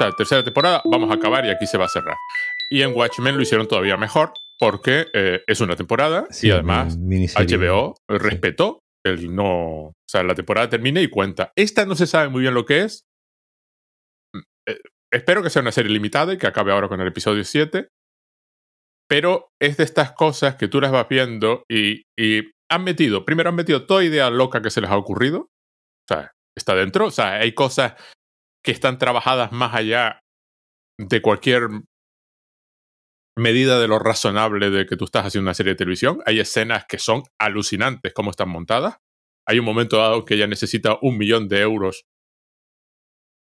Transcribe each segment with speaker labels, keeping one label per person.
Speaker 1: esta tercera temporada, vamos a acabar y aquí se va a cerrar. Y en Watchmen lo hicieron todavía mejor porque eh, es una temporada y además HBO respetó el no. O sea, la temporada termina y cuenta. Esta no se sabe muy bien lo que es. Mm, eh, espero que sea una serie limitada y que acabe ahora con el episodio 7. Pero es de estas cosas que tú las vas viendo y, y han metido, primero han metido toda idea loca que se les ha ocurrido. O sea, está dentro. O sea, hay cosas que están trabajadas más allá de cualquier medida de lo razonable de que tú estás haciendo una serie de televisión. Hay escenas que son alucinantes cómo están montadas. Hay un momento dado que ella necesita un millón de euros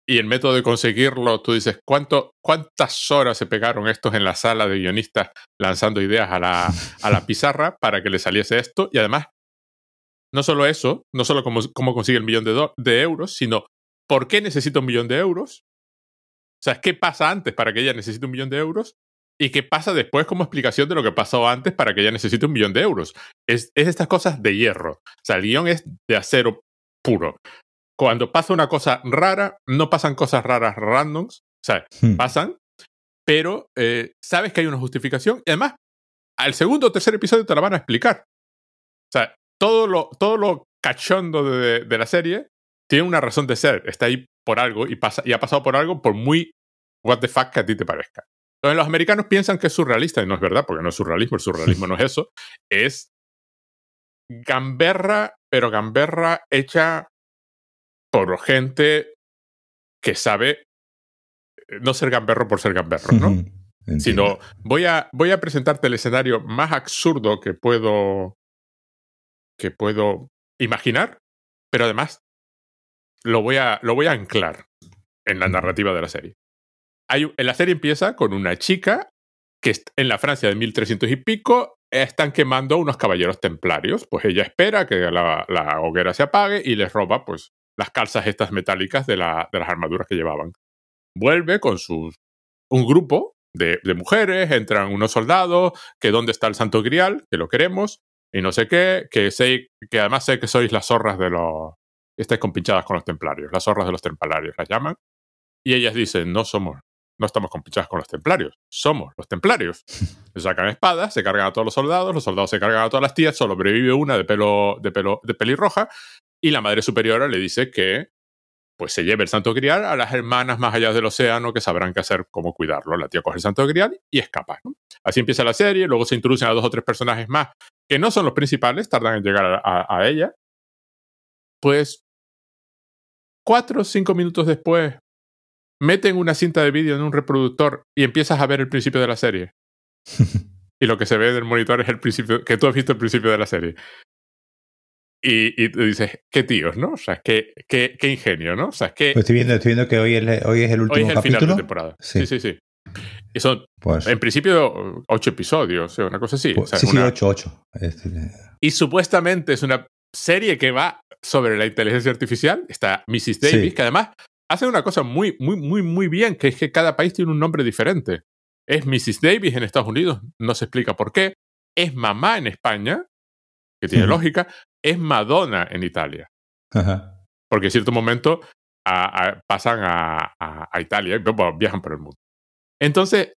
Speaker 1: y el método de conseguirlo, tú dices, ¿cuánto, ¿cuántas horas se pegaron estos en la sala de guionistas lanzando ideas a la, a la pizarra para que le saliese esto? Y además, no solo eso, no solo cómo, cómo consigue el millón de euros, sino por qué necesita un millón de euros. O sea, ¿qué pasa antes para que ella necesite un millón de euros? y qué pasa después como explicación de lo que pasó antes para que ella necesite un millón de euros. Es, es estas cosas de hierro. O sea, el guion es de acero puro. Cuando pasa una cosa rara, no pasan cosas raras randoms. O sea, hmm. pasan, pero eh, sabes que hay una justificación. Y además, al segundo o tercer episodio te la van a explicar. O sea, todo lo, todo lo cachondo de, de la serie tiene una razón de ser. Está ahí por algo y, pasa, y ha pasado por algo por muy what the fuck que a ti te parezca. Entonces, los americanos piensan que es surrealista y no es verdad, porque no es surrealismo, el surrealismo no es eso. Es gamberra, pero gamberra hecha por gente que sabe eh, no ser gamberro por ser gamberro, ¿no? Sino voy a, voy a presentarte el escenario más absurdo que puedo que puedo imaginar, pero además lo voy a, lo voy a anclar en la narrativa de la serie la serie empieza con una chica que en la Francia de 1300 y pico están quemando unos caballeros templarios. Pues ella espera que la, hoguera se apague y les roba pues las calzas estas metálicas de, las armaduras que llevaban. Vuelve con sus, un grupo de, mujeres, entran unos soldados, que dónde está el Santo Grial, que lo queremos, y no sé qué, que, sé, que además sé que sois las zorras de los... Estáis compinchadas con los templarios, las zorras de los templarios las llaman. Y ellas dicen, no somos no estamos compinchados con los templarios, somos los templarios. Se sacan espadas, se cargan a todos los soldados, los soldados se cargan a todas las tías, solo sobrevive una de pelo, de pelo, de pelirroja, y la madre superiora le dice que pues se lleve el santo grial a las hermanas más allá del océano que sabrán qué hacer, cómo cuidarlo. La tía coge el santo grial y escapa. Así empieza la serie, luego se introducen a dos o tres personajes más que no son los principales, tardan en llegar a, a ella. Pues cuatro o cinco minutos después meten una cinta de vídeo en un reproductor y empiezas a ver el principio de la serie. y lo que se ve del monitor es el principio, que tú has visto el principio de la serie. Y, y tú dices, qué tíos, ¿no? O sea, qué, qué, qué ingenio, ¿no? O sea, que.
Speaker 2: Pues estoy viendo, estoy viendo que hoy es, hoy es el último hoy es el Final de
Speaker 1: temporada. Sí, sí, sí. Y son, pues, en principio, ocho episodios, una cosa así.
Speaker 2: Pues, sí, sí, ocho, ocho. Este,
Speaker 1: y supuestamente es una serie que va sobre la inteligencia artificial. Está Mrs. Davis, que además hace una cosa muy, muy, muy, muy bien, que es que cada país tiene un nombre diferente. Es Mrs. Davis en Estados Unidos, no se explica por qué. Es mamá en España, que tiene lógica. Es Madonna en Italia. Porque en cierto momento pasan a, Italia y viajan por el mundo. Entonces,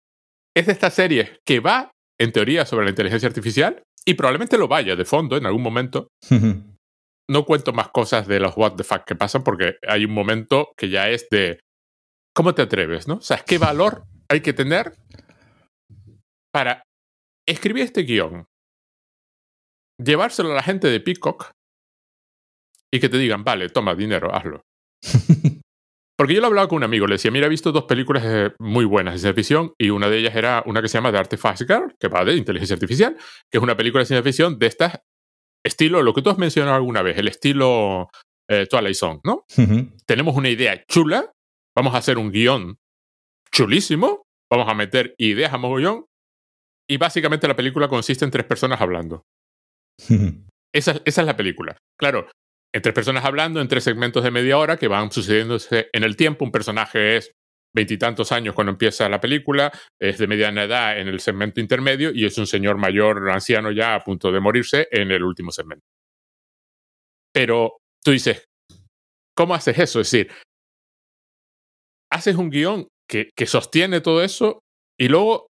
Speaker 1: es de esta serie que va, en teoría, sobre la inteligencia artificial y probablemente lo vaya de fondo en algún momento no cuento más cosas de los what the fuck que pasan porque hay un momento que ya es de ¿cómo te atreves? ¿no? O sea, ¿qué valor hay que tener para escribir este guion, llevárselo a la gente de Peacock y que te digan, vale, toma dinero, hazlo. Porque yo lo hablaba con un amigo, le decía, mira, he visto dos películas eh, muy buenas de ciencia ficción y una de ellas era una que se llama The Artifact Girl, que va de inteligencia artificial, que es una película de ciencia ficción de estas estilo, lo que tú has mencionado alguna vez, el estilo eh, Twilight Zone, ¿no? Tenemos una idea chula, vamos a hacer un guion chulísimo, vamos a meter ideas a mogollón, y básicamente la película consiste en tres personas hablando. esa, esa es la película. Claro, en tres personas hablando, en tres segmentos de media hora que van sucediéndose en el tiempo. Un personaje es veintitantos años cuando empieza la película, es de mediana edad en el segmento intermedio y es un señor mayor, anciano ya a punto de morirse en el último segmento. Pero tú dices, ¿cómo haces eso? Es decir, haces un guion que, que sostiene todo eso y luego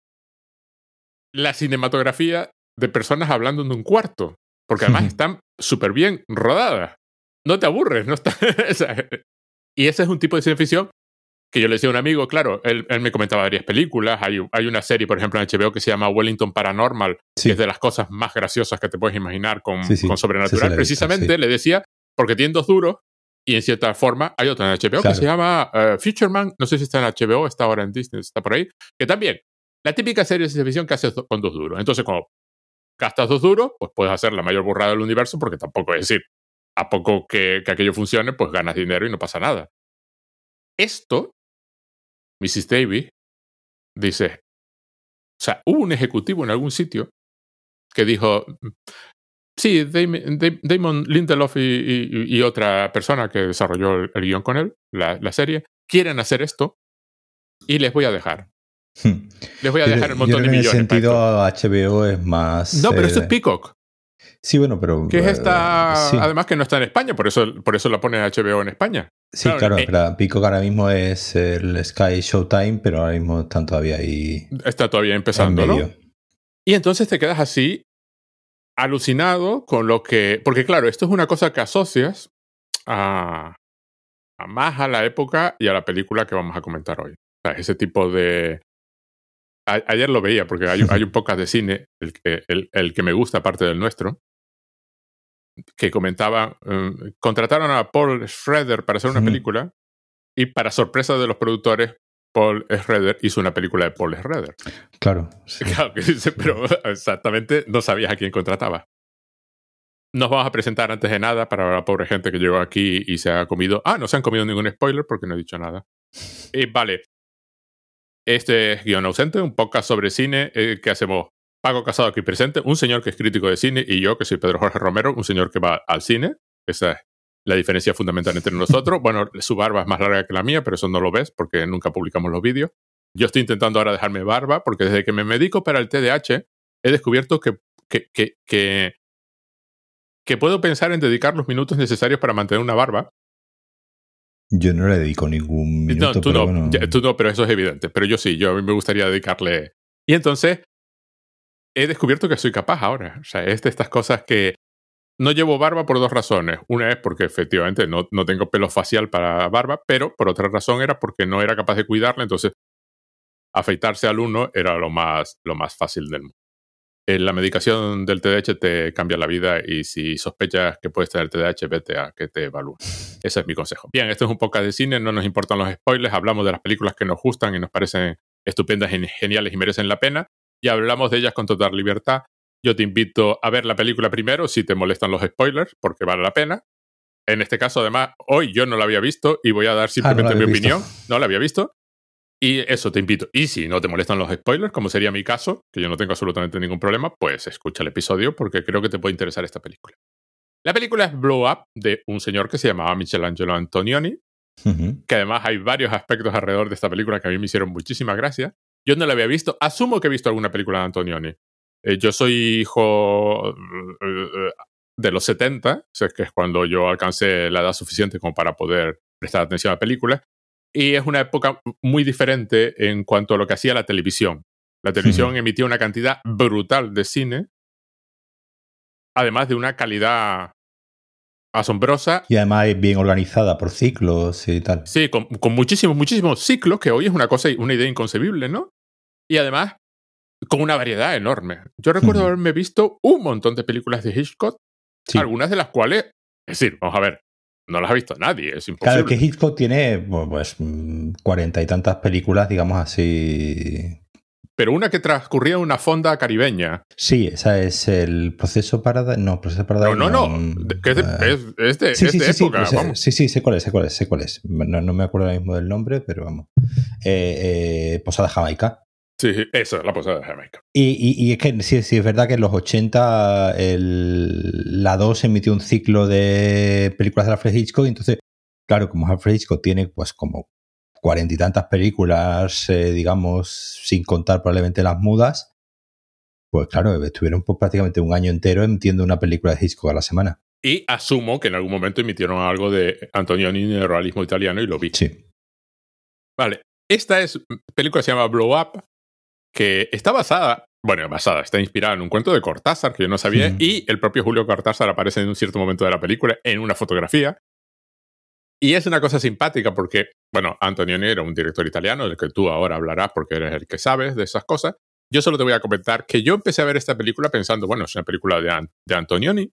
Speaker 1: la cinematografía de personas hablando en un cuarto, porque además están súper bien rodadas. No te aburres, no está... y ese es un tipo de ciencia ficción que yo le decía a un amigo, claro, él, me comentaba varias películas, hay, hay, una serie, por ejemplo, en HBO que se llama Wellington Paranormal, que es de las cosas más graciosas que te puedes imaginar con, con Sobrenatural. Precisamente le decía, porque tiene dos duros, y en cierta forma hay otra en HBO que se llama uh, Futureman, no sé si está en HBO, está ahora en Disney, está por ahí, que también, la típica serie de ciencia ficción que haces con dos duros. Entonces, cuando gastas dos duros, pues puedes hacer la mayor burrada del universo, porque tampoco es decir, a poco que, que aquello funcione, pues ganas dinero y no pasa nada. Esto, Mrs. Davy, dice, o sea, hubo un ejecutivo en algún sitio que dijo, Sí, Damon, Lindelof y, otra persona que desarrolló el, guion con él, la, serie, quieren hacer esto y les voy a dejar. Hmm. Les voy a dejar un montón de millones.
Speaker 2: En ese sentido, HBO es más.
Speaker 1: No, pero eso es eh, Peacock.
Speaker 2: Sí, bueno, pero.
Speaker 1: Que es esta. Eh, además, que no está en España, por eso, por eso la pone HBO en España.
Speaker 2: Sí, claro, eh, pero Peacock ahora mismo es el Sky Showtime, pero ahora mismo están todavía ahí.
Speaker 1: Está todavía empezando, ¿no? Y entonces te quedas así alucinado con lo que. Porque, claro, esto es una cosa que asocias a, más a la época y a la película que vamos a comentar hoy. O sea, ese tipo de. Ayer lo veía, porque hay, hay un podcast de cine, el que, el, que me gusta, aparte del nuestro, que comentaba. Um, contrataron a Paul Schrader para hacer una película y, para sorpresa de los productores, Paul Schrader hizo una película de Paul Schrader.
Speaker 2: Claro.
Speaker 1: Claro, que dice, pero exactamente no sabías a quién contrataba. Nos vamos a presentar antes de nada para la pobre gente que llegó aquí y se ha comido. Ah, no se han comido ningún spoiler porque no he dicho nada. Y vale. Este es Guión Ausente, un podcast sobre cine eh, que hacemos Pago Casado aquí presente, un señor que es crítico de cine y yo, que soy Pedro Jorge Romero, un señor que va al cine. Esa es la diferencia fundamental entre nosotros. Bueno, su barba es más larga que la mía, pero eso no lo ves porque nunca publicamos los vídeos. Yo estoy intentando ahora dejarme barba porque desde que me medico para el TDAH he descubierto que, que, que, que, puedo pensar en dedicar los minutos necesarios para mantener una barba.
Speaker 2: Yo no le dedico ningún minuto.
Speaker 1: No, tú no, tú no, pero eso es evidente. Pero yo sí, yo a mí me gustaría dedicarle. Y entonces he descubierto que soy capaz ahora. O sea, es de estas cosas que no llevo barba por dos razones. Una es porque efectivamente no, no, tengo pelo facial para barba, pero por otra razón era porque no era capaz de cuidarla, entonces afeitarse al uno era lo más, lo más fácil del mundo. Eh, la medicación del TDAH te cambia la vida y si sospechas que puedes tener TDAH, vete a que te evalúen. Ese es mi consejo. Bien, esto es un podcast de cine, no nos importan los spoilers, hablamos de las películas que nos gustan y nos parecen estupendas, geniales y merecen la pena, y hablamos de ellas con total libertad yo te invito a ver la película primero si te molestan los spoilers, porque vale la pena. En este caso, además, hoy yo no la había visto y voy a dar ah, simplemente mi opinión. No la había visto. Y eso te invito. Y si no te molestan los spoilers, como sería mi caso, que yo no tengo absolutamente ningún problema, pues escucha el episodio porque creo que te puede interesar esta película. La película es Blow Up de un señor que se llamaba Michelangelo Antonioni, que además hay varios aspectos alrededor de esta película que a mí me hicieron muchísima gracia. Yo no la había visto. Asumo que he visto alguna película de Antonioni. Eh, yo soy hijo eh, de los 70, o que es cuando yo alcancé la edad suficiente como para poder prestar atención a películas. Y es una época muy diferente en cuanto a lo que hacía la televisión. La televisión emitía una cantidad brutal de cine, además de una calidad asombrosa.
Speaker 2: Y además bien organizada por ciclos y tal.
Speaker 1: Sí, con, con, muchísimos, muchísimos ciclos, que hoy es una cosa, una idea inconcebible, ¿no? Y además con una variedad enorme. Yo recuerdo haberme visto un montón de películas de Hitchcock, algunas de las cuales, es decir, vamos a ver, no las ha visto nadie, es imposible.
Speaker 2: Claro que Hitchcock tiene pues cuarenta y tantas películas, digamos así.
Speaker 1: Pero una que transcurría en una fonda caribeña.
Speaker 2: Sí, esa es el proceso para No, proceso para
Speaker 1: No, no, no. es, de, es, de, sí, sí, época.
Speaker 2: Sí, vamos. sí, sí, sé cuál es, sé cuál es, sé cuál es. No, me acuerdo ahora mismo del nombre, pero vamos. Eh, eh, Posada Jamaica.
Speaker 1: Sí, eso, la posada de Jamaica.
Speaker 2: Y, es que sí, sí, es verdad que en los 80 el, la 2 emitió un ciclo de películas de Alfred Hitchcock, y entonces, claro, como Alfred Hitchcock tiene pues como cuarenta y tantas películas, eh, digamos, sin contar probablemente las mudas, pues claro, estuvieron pues, prácticamente un año entero emitiendo una película de Hitchcock a la semana.
Speaker 1: Y asumo que en algún momento emitieron algo de Antonioni de realismo italiano y lo vi.
Speaker 2: Sí.
Speaker 1: Vale, esta es película se llama Blow Up, que está basada, bueno, basada, está inspirada en un cuento de Cortázar que yo no sabía, y el propio Julio Cortázar aparece en un cierto momento de la película en una fotografía. Y es una cosa simpática porque, bueno, Antonioni era un director italiano del que tú ahora hablarás porque eres el que sabes de esas cosas. Yo solo te voy a comentar que yo empecé a ver esta película pensando, bueno, es una película de, de Antonioni.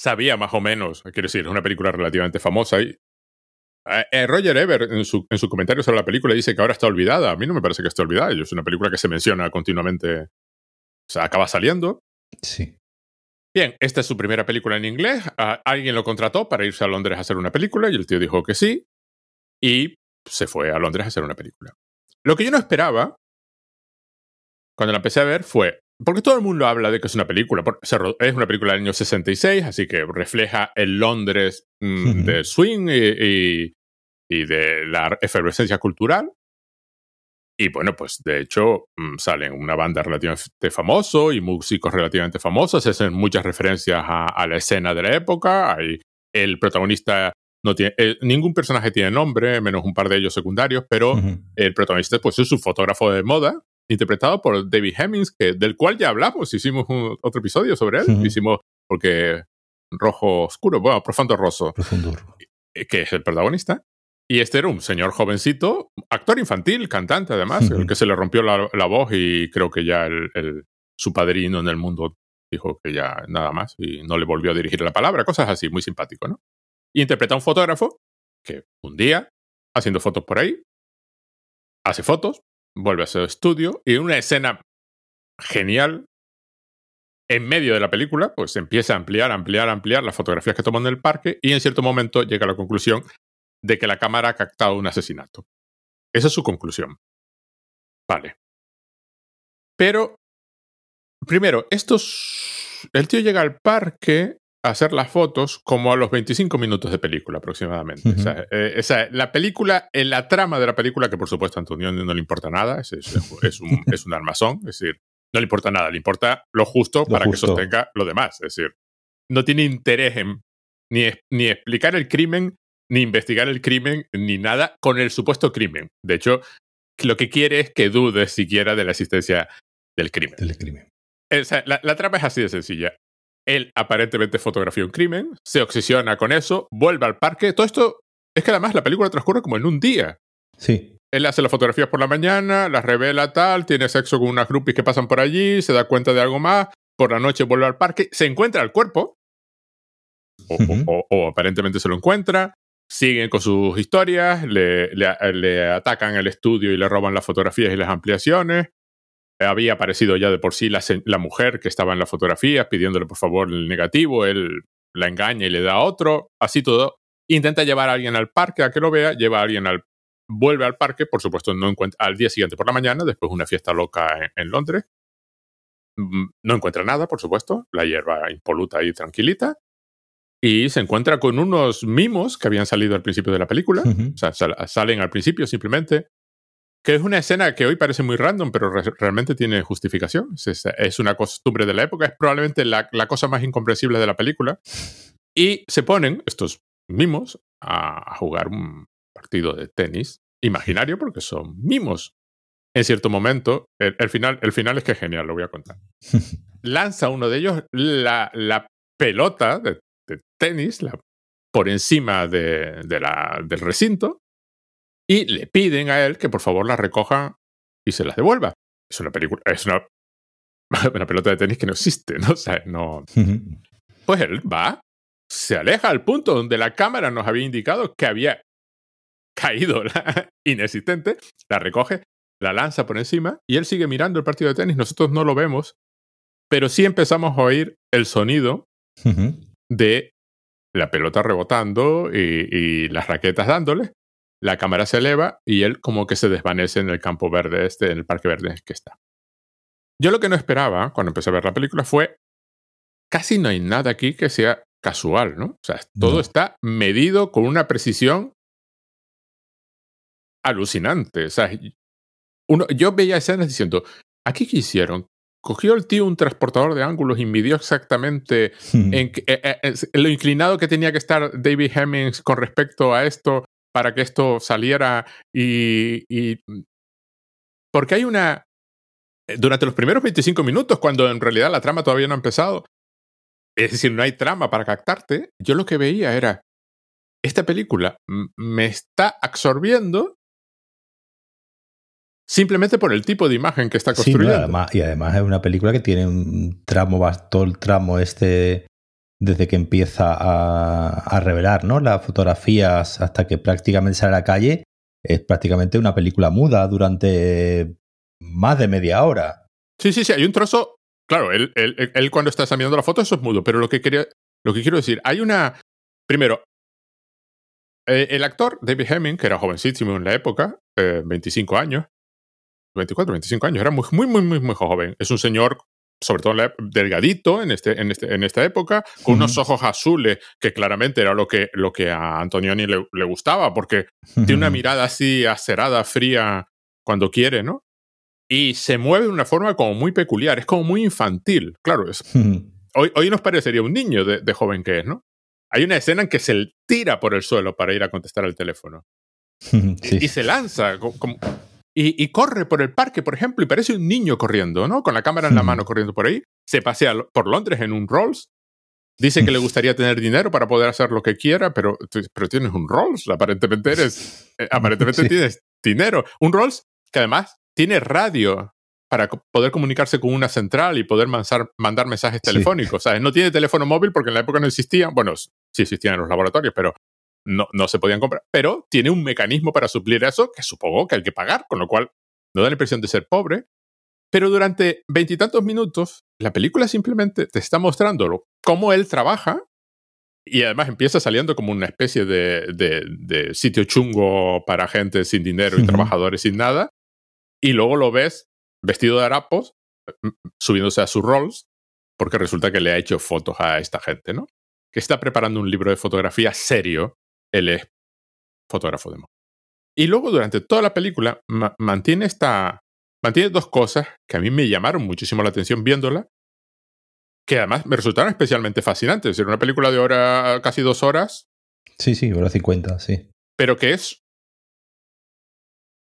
Speaker 1: Sabía más o menos, quiero decir, es una película relativamente famosa y Roger Ebert, en su, en su, comentario sobre la película, dice que ahora está olvidada. A mí no me parece que esté olvidada. Es una película que se menciona continuamente. O sea, acaba saliendo.
Speaker 2: Sí.
Speaker 1: Bien, esta es su primera película en inglés. alguien lo contrató para irse a Londres a hacer una película y el tío dijo que sí. Y se fue a Londres a hacer una película. Lo que yo no esperaba, cuando la empecé a ver, fue. Porque todo el mundo habla de que es una película. Es una película del año 66, así que refleja el Londres mm, del swing y, y de la efervescencia cultural. Y bueno, pues de hecho mm, salen una banda relativamente famosa y músicos relativamente famosos, hacen muchas referencias a, la escena de la época. Hay, el protagonista no tiene, eh, ningún personaje tiene nombre, menos un par de ellos secundarios, pero el protagonista pues, es un fotógrafo de moda, interpretado por David Hemmings, que, del cual ya hablamos, hicimos un, otro episodio sobre él, hicimos porque rojo oscuro, bueno, profundo roso,
Speaker 2: profundo.
Speaker 1: que es el protagonista. Y este era un señor jovencito, actor infantil, cantante además, el que se le rompió la, voz y creo que ya el, su padrino en el mundo dijo que ya nada más y no le volvió a dirigir la palabra, cosas así, muy simpático, ¿no? Y interpreta a un fotógrafo que un día, haciendo fotos por ahí, hace fotos, vuelve a su estudio y en una escena genial, en medio de la película, pues empieza a ampliar, ampliar, ampliar las fotografías que tomó en el parque y en cierto momento llega a la conclusión de que la cámara ha captado un asesinato. Esa es su conclusión. Vale. Pero, primero, estos... El tío llega al parque hacer las fotos como a los 25 minutos de película aproximadamente. Eh, o sea, la película, en la trama de la película, que por supuesto a Antonio no le importa nada, es, es, un, es un armazón, es decir, no le importa nada, le importa lo justo para que sostenga lo demás. Es decir, no tiene interés en ni, ni explicar el crimen ni investigar el crimen, ni nada con el supuesto crimen. De hecho, lo que quiere es que dudes siquiera de la existencia del crimen.
Speaker 2: Del crimen.
Speaker 1: la, la trama es así de sencilla. Él aparentemente fotografió un crimen, se obsesiona con eso, vuelve al parque. Todo esto es que además la película transcurre como en un día.
Speaker 2: Sí.
Speaker 1: Él hace las fotografías por la mañana, las revela tal, tiene sexo con unas groupies que pasan por allí, se da cuenta de algo más, por la noche vuelve al parque, se encuentra el cuerpo, o aparentemente se lo encuentra, siguen con sus historias, le, le, atacan el estudio y le roban las fotografías y las ampliaciones. Había aparecido ya de por sí la, la, mujer que estaba en las fotografías pidiéndole por favor el negativo, él la engaña y le da otro, así todo. Intenta llevar a alguien al parque a que lo vea, lleva a alguien al... Vuelve al parque, por supuesto, no encuentra, al día siguiente por la mañana, después de una fiesta loca en, en Londres. Mm, no encuentra nada, por supuesto, la hierba impoluta y tranquilita y se encuentra con unos mimos que habían salido al principio de la película. O sea, salen al principio simplemente. Que es una escena que hoy parece muy random, pero realmente tiene justificación. Es, una costumbre de la época, es probablemente la, cosa más incomprensible de la película. Y se ponen estos mimos a, jugar un partido de tenis imaginario, porque son mimos. En cierto momento, el, final, el final es que es genial, lo voy a contar. Lanza uno de ellos la, la pelota de tenis por encima de, la, del recinto y le piden a él que por favor la recoja y se las devuelva. Es una película, es una, una pelota de tenis que no existe, ¿no? O sea, no. Pues él va, se aleja al punto donde la cámara nos había indicado que había caído la inexistente, la recoge, la lanza por encima y él sigue mirando el partido de tenis. Nosotros no lo vemos, pero sí empezamos a oír el sonido de la pelota rebotando y, las raquetas dándole. La cámara se eleva y él como que se desvanece en el campo verde este, en el parque verde que está. Yo lo que no esperaba cuando empecé a ver la película fue casi no hay nada aquí que sea casual, ¿no? O sea, todo está medido con una precisión alucinante. O sea, uno, yo veía escenas diciendo, ¿aquí qué hicieron? cogió el tío un transportador de ángulos y midió exactamente hmm. en, eh, eh, lo inclinado que tenía que estar David Hemmings con respecto a esto para que esto saliera y, y porque hay una durante los primeros 25 minutos, cuando en realidad la trama todavía no ha empezado, es decir, no hay trama para captarte, yo lo que veía era, esta película me está absorbiendo simplemente por el tipo de imagen que está construyendo.
Speaker 2: y además es una película que tiene un tramo, todo el tramo este, desde que empieza a, revelar ¿no? las fotografías hasta que prácticamente sale a la calle, es prácticamente una película muda durante más de media hora.
Speaker 1: Sí, sí, sí, hay un trozo. Claro, él, él, cuando está examinando la foto, eso es mudo, pero lo que, quería, lo que quiero decir, hay una. Primero, eh, el actor David Hemming, que era jovencísimo en la época, 25 eh, años, 24, 25 años, era muy, muy, muy, muy, muy joven. Es un señor, sobre todo delgadito en, este, en, este, en esta época, con unos ojos azules, que claramente era lo que, lo que a Antonioni le, le gustaba, porque tiene una mirada así acerada, fría, cuando quiere, ¿no? y se mueve de una forma como muy peculiar, es como muy infantil. Claro, es, hoy, hoy nos parecería un niño de, joven que es, ¿no? Hay una escena en que se tira por el suelo para ir a contestar al teléfono. y, se lanza y, corre por el parque, por ejemplo, y parece un niño corriendo, ¿no? Con la cámara en la mano corriendo por ahí. Se pasea por Londres en un Rolls. Dice que le gustaría tener dinero para poder hacer lo que quiera, pero, pero tienes un Rolls. Aparentemente eres. Eh, aparentemente tienes dinero. Un Rolls que además tiene radio para poder comunicarse con una central y poder mandar mensajes telefónicos. ¿sabes? No tiene teléfono móvil porque en la época no existían, bueno, sí existían en los laboratorios, pero no, no se podían comprar. Pero tiene un mecanismo para suplir eso que supongo que hay que pagar, con lo cual no da la impresión de ser pobre. Pero durante veintitantos minutos, la película simplemente te está mostrando cómo él trabaja y además empieza saliendo como una especie de, de, sitio chungo para gente sin dinero y trabajadores sin nada. Y luego lo ves vestido de harapos, mm, subiéndose a sus Rolls, porque resulta que le ha hecho fotos a esta gente, ¿no? Que está preparando un libro de fotografía serio. Él es fotógrafo de moda. Y luego durante toda la película mantiene esta. Mantiene dos cosas que a mí me llamaron muchísimo la atención viéndola, que además me resultaron especialmente fascinantes. Es decir, una película de hora, casi dos horas.
Speaker 2: Sí, sí, hora cincuenta, sí.
Speaker 1: Pero que es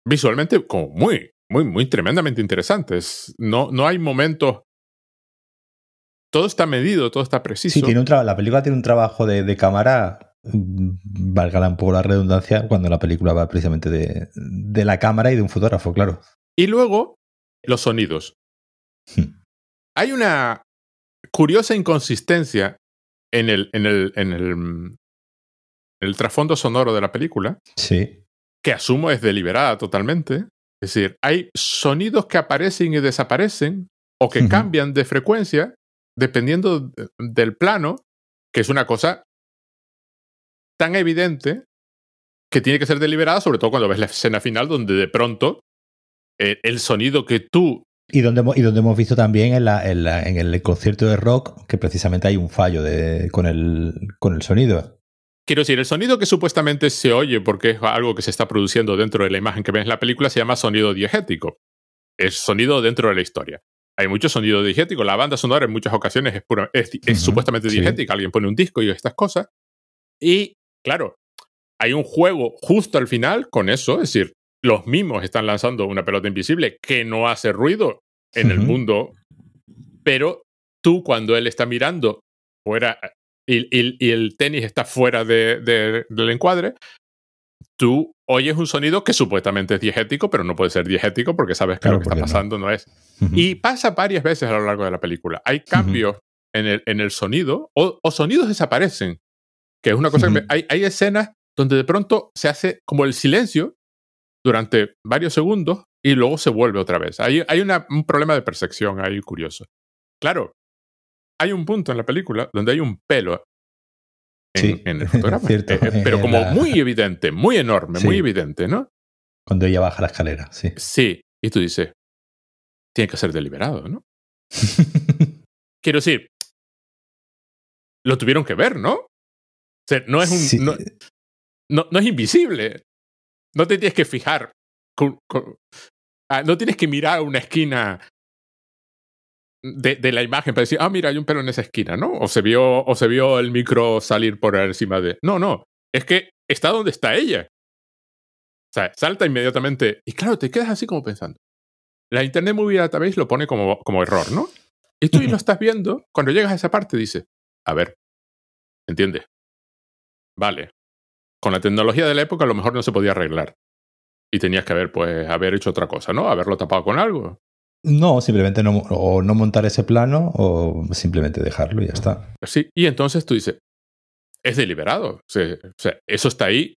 Speaker 1: visualmente como muy, muy, muy tremendamente interesantes. No, no hay momentos. Todo está medido, todo está preciso.
Speaker 2: Sí, tiene un la película tiene un trabajo de, cámara, mm, valga un poco la redundancia, cuando la película va precisamente de, de la cámara y de un fotógrafo, claro.
Speaker 1: Y luego, los sonidos. Hmm. Hay una curiosa inconsistencia en el, en el, en el, en el trasfondo sonoro de la película.
Speaker 2: Sí
Speaker 1: que asumo es deliberada totalmente. Es decir, hay sonidos que aparecen y desaparecen o que cambian de frecuencia dependiendo del plano, que es una cosa tan evidente que tiene que ser deliberada, sobre todo cuando ves la escena final donde de pronto eh, el sonido que tú...
Speaker 2: Y donde, y donde hemos visto también en, la, en, el concierto de rock que precisamente hay un fallo de, con, el, con el sonido.
Speaker 1: Quiero decir, el sonido que supuestamente se oye porque es algo que se está produciendo dentro de la imagen que ves en la película se llama sonido diegético. Es sonido dentro de la historia. Hay mucho sonido diegético. La banda sonora en muchas ocasiones es, es, supuestamente diegética. Alguien pone un disco y estas cosas. Y, claro, hay un juego justo al final con eso. Es decir, los mismos están lanzando una pelota invisible que no hace ruido en el mundo, pero tú cuando él está mirando fuera y, el tenis está fuera del encuadre, tú oyes un sonido que supuestamente es diegético, pero no puede ser diegético porque sabes que lo que está pasando no, es. Y pasa varias veces a lo largo de la película. Hay cambios en, el, en, el, sonido o, sonidos desaparecen, que es una cosa que hay, hay escenas donde de pronto se hace como el silencio durante varios segundos y luego se vuelve otra vez. Hay, hay un problema de percepción ahí curioso. Claro, hay un punto en la película donde hay un pelo en, el fotograma. Eh, eh, pero como muy evidente, muy enorme, muy evidente, ¿no?
Speaker 2: Cuando ella baja la escalera, sí.
Speaker 1: Sí, y tú dices, tiene que ser deliberado, ¿no? Quiero decir, lo tuvieron que ver, ¿no? O sea, no es un. No, no, es invisible. No te tienes que fijar. Ah, no tienes que mirar a una esquina de, la imagen para decir, ah, mira, hay un pelo en esa esquina, ¿no? O se vio, o se vio el micro salir por encima de. No, no. Es que está donde está ella. O sea, salta inmediatamente. Y claro, te quedas así como pensando. La Internet Movie Database lo pone como, como error, ¿no? Y tú lo estás viendo, cuando llegas a esa parte dices, a ver, ¿entiendes? Vale. Con la tecnología de la época a lo mejor no se podía arreglar. Y tenías que haber, pues, haber hecho otra cosa, ¿no? Haberlo tapado con algo.
Speaker 2: No, simplemente no, o no montar ese plano o simplemente dejarlo y ya está.
Speaker 1: Sí, y entonces tú dices, es deliberado. O sea, eso está ahí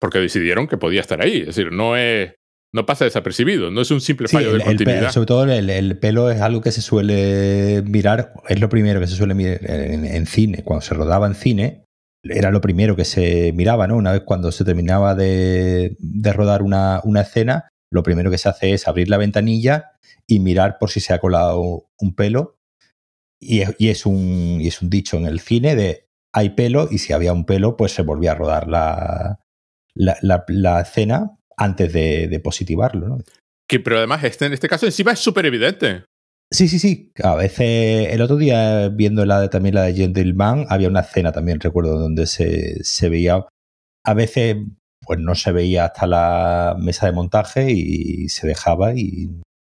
Speaker 1: porque decidieron que podía estar ahí. Es decir, no es. No pasa desapercibido, no es un simple fallo de continuidad.
Speaker 2: sobre todo el, pelo es algo que se suele mirar, es lo primero que se suele mirar en, cine. Cuando se rodaba en cine, era lo primero que se miraba, ¿no? Una vez cuando se terminaba de, rodar una, escena, lo primero que se hace es abrir la ventanilla y mirar por si se ha colado un pelo. Y es, un, y es un dicho en el cine de hay pelo y si había un pelo, pues se volvía a rodar la, escena antes de, positivarlo. ¿no?
Speaker 1: Que, pero además, este, en este caso encima es súper evidente.
Speaker 2: Sí, sí, sí. A veces, el otro día, viendo la de, también la de Gentleman, había una escena también, recuerdo, donde se, se veía. A veces, pues no se veía hasta la mesa de montaje y se dejaba y